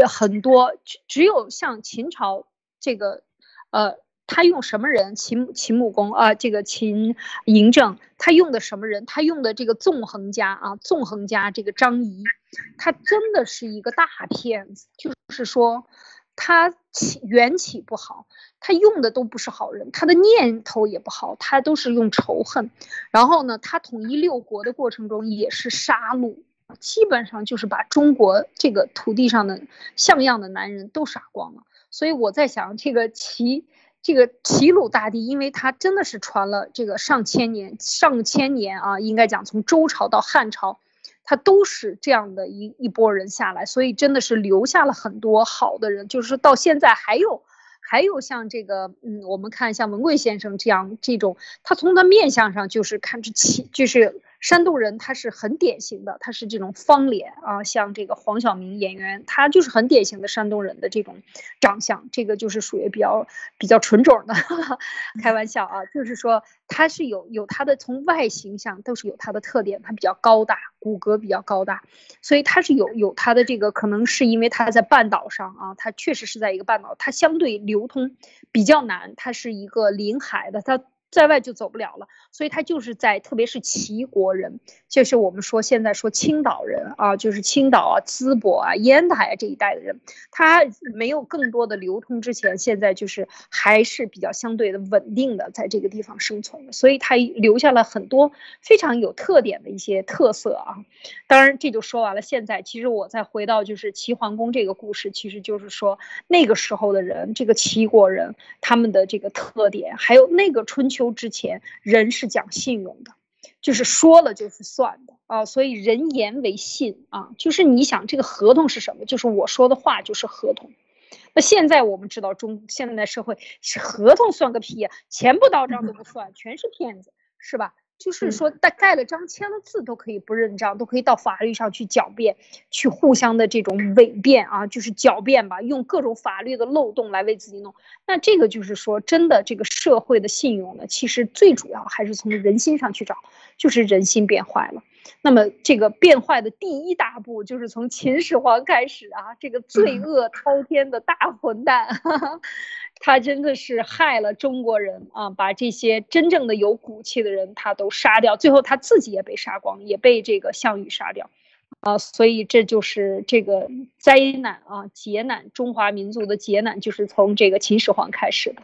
很多，只有像秦朝这个，呃。他用什么人？秦秦穆公啊，这个秦嬴政，他用的什么人？他用的这个纵横家啊，纵横家这个张仪，他真的是一个大骗子。就是说，他起缘起不好，他用的都不是好人，他的念头也不好，他都是用仇恨。然后呢，他统一六国的过程中也是杀戮，基本上就是把中国这个土地上的像样的男人都杀光了。所以我在想，这个齐。这个齐鲁大地，因为它真的是传了这个上千年、上千年啊，应该讲从周朝到汉朝，它都是这样的一一波人下来，所以真的是留下了很多好的人，就是到现在还有，还有像这个，嗯，我们看像文贵先生这样这种，他从他面相上就是看着齐，就是。山东人他是很典型的，他是这种方脸啊，像这个黄晓明演员，他就是很典型的山东人的这种长相，这个就是属于比较比较纯种的，开玩笑啊，就是说他是有有他的从外形上都是有他的特点，他比较高大，骨骼比较高大，所以他是有有他的这个可能是因为他在半岛上啊，他确实是在一个半岛，他相对流通比较难，他是一个临海的，他。在外就走不了了，所以他就是在，特别是齐国人，就是我们说现在说青岛人啊，就是青岛啊、淄博啊、烟台啊这一带的人，他没有更多的流通之前，现在就是还是比较相对的稳定的在这个地方生存，所以他留下了很多非常有特点的一些特色啊。当然这就说完了，现在其实我再回到就是齐桓公这个故事，其实就是说那个时候的人，这个齐国人他们的这个特点，还有那个春秋。秋之前，人是讲信用的，就是说了就是算的啊，所以人言为信啊，就是你想这个合同是什么？就是我说的话就是合同。那现在我们知道中现在社会是合同算个屁呀，钱不到账都不算，全是骗子，是吧？就是说，他盖了章、签了字都可以不认账，都可以到法律上去狡辩，去互相的这种伪辩啊，就是狡辩吧，用各种法律的漏洞来为自己弄。那这个就是说，真的这个社会的信用呢，其实最主要还是从人心上去找，就是人心变坏了。那么这个变坏的第一大步，就是从秦始皇开始啊，这个罪恶滔天的大混蛋。他真的是害了中国人啊！把这些真正的有骨气的人，他都杀掉，最后他自己也被杀光，也被这个项羽杀掉，啊！所以这就是这个灾难啊，劫难，中华民族的劫难就是从这个秦始皇开始的，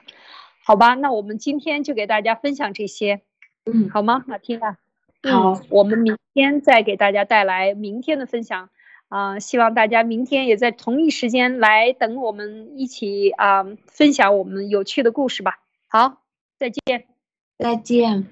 好吧？那我们今天就给大家分享这些，嗯，好吗？马听啊，好，我们明天再给大家带来明天的分享。啊，希望大家明天也在同一时间来等我们一起啊，分享我们有趣的故事吧。好，再见，再见。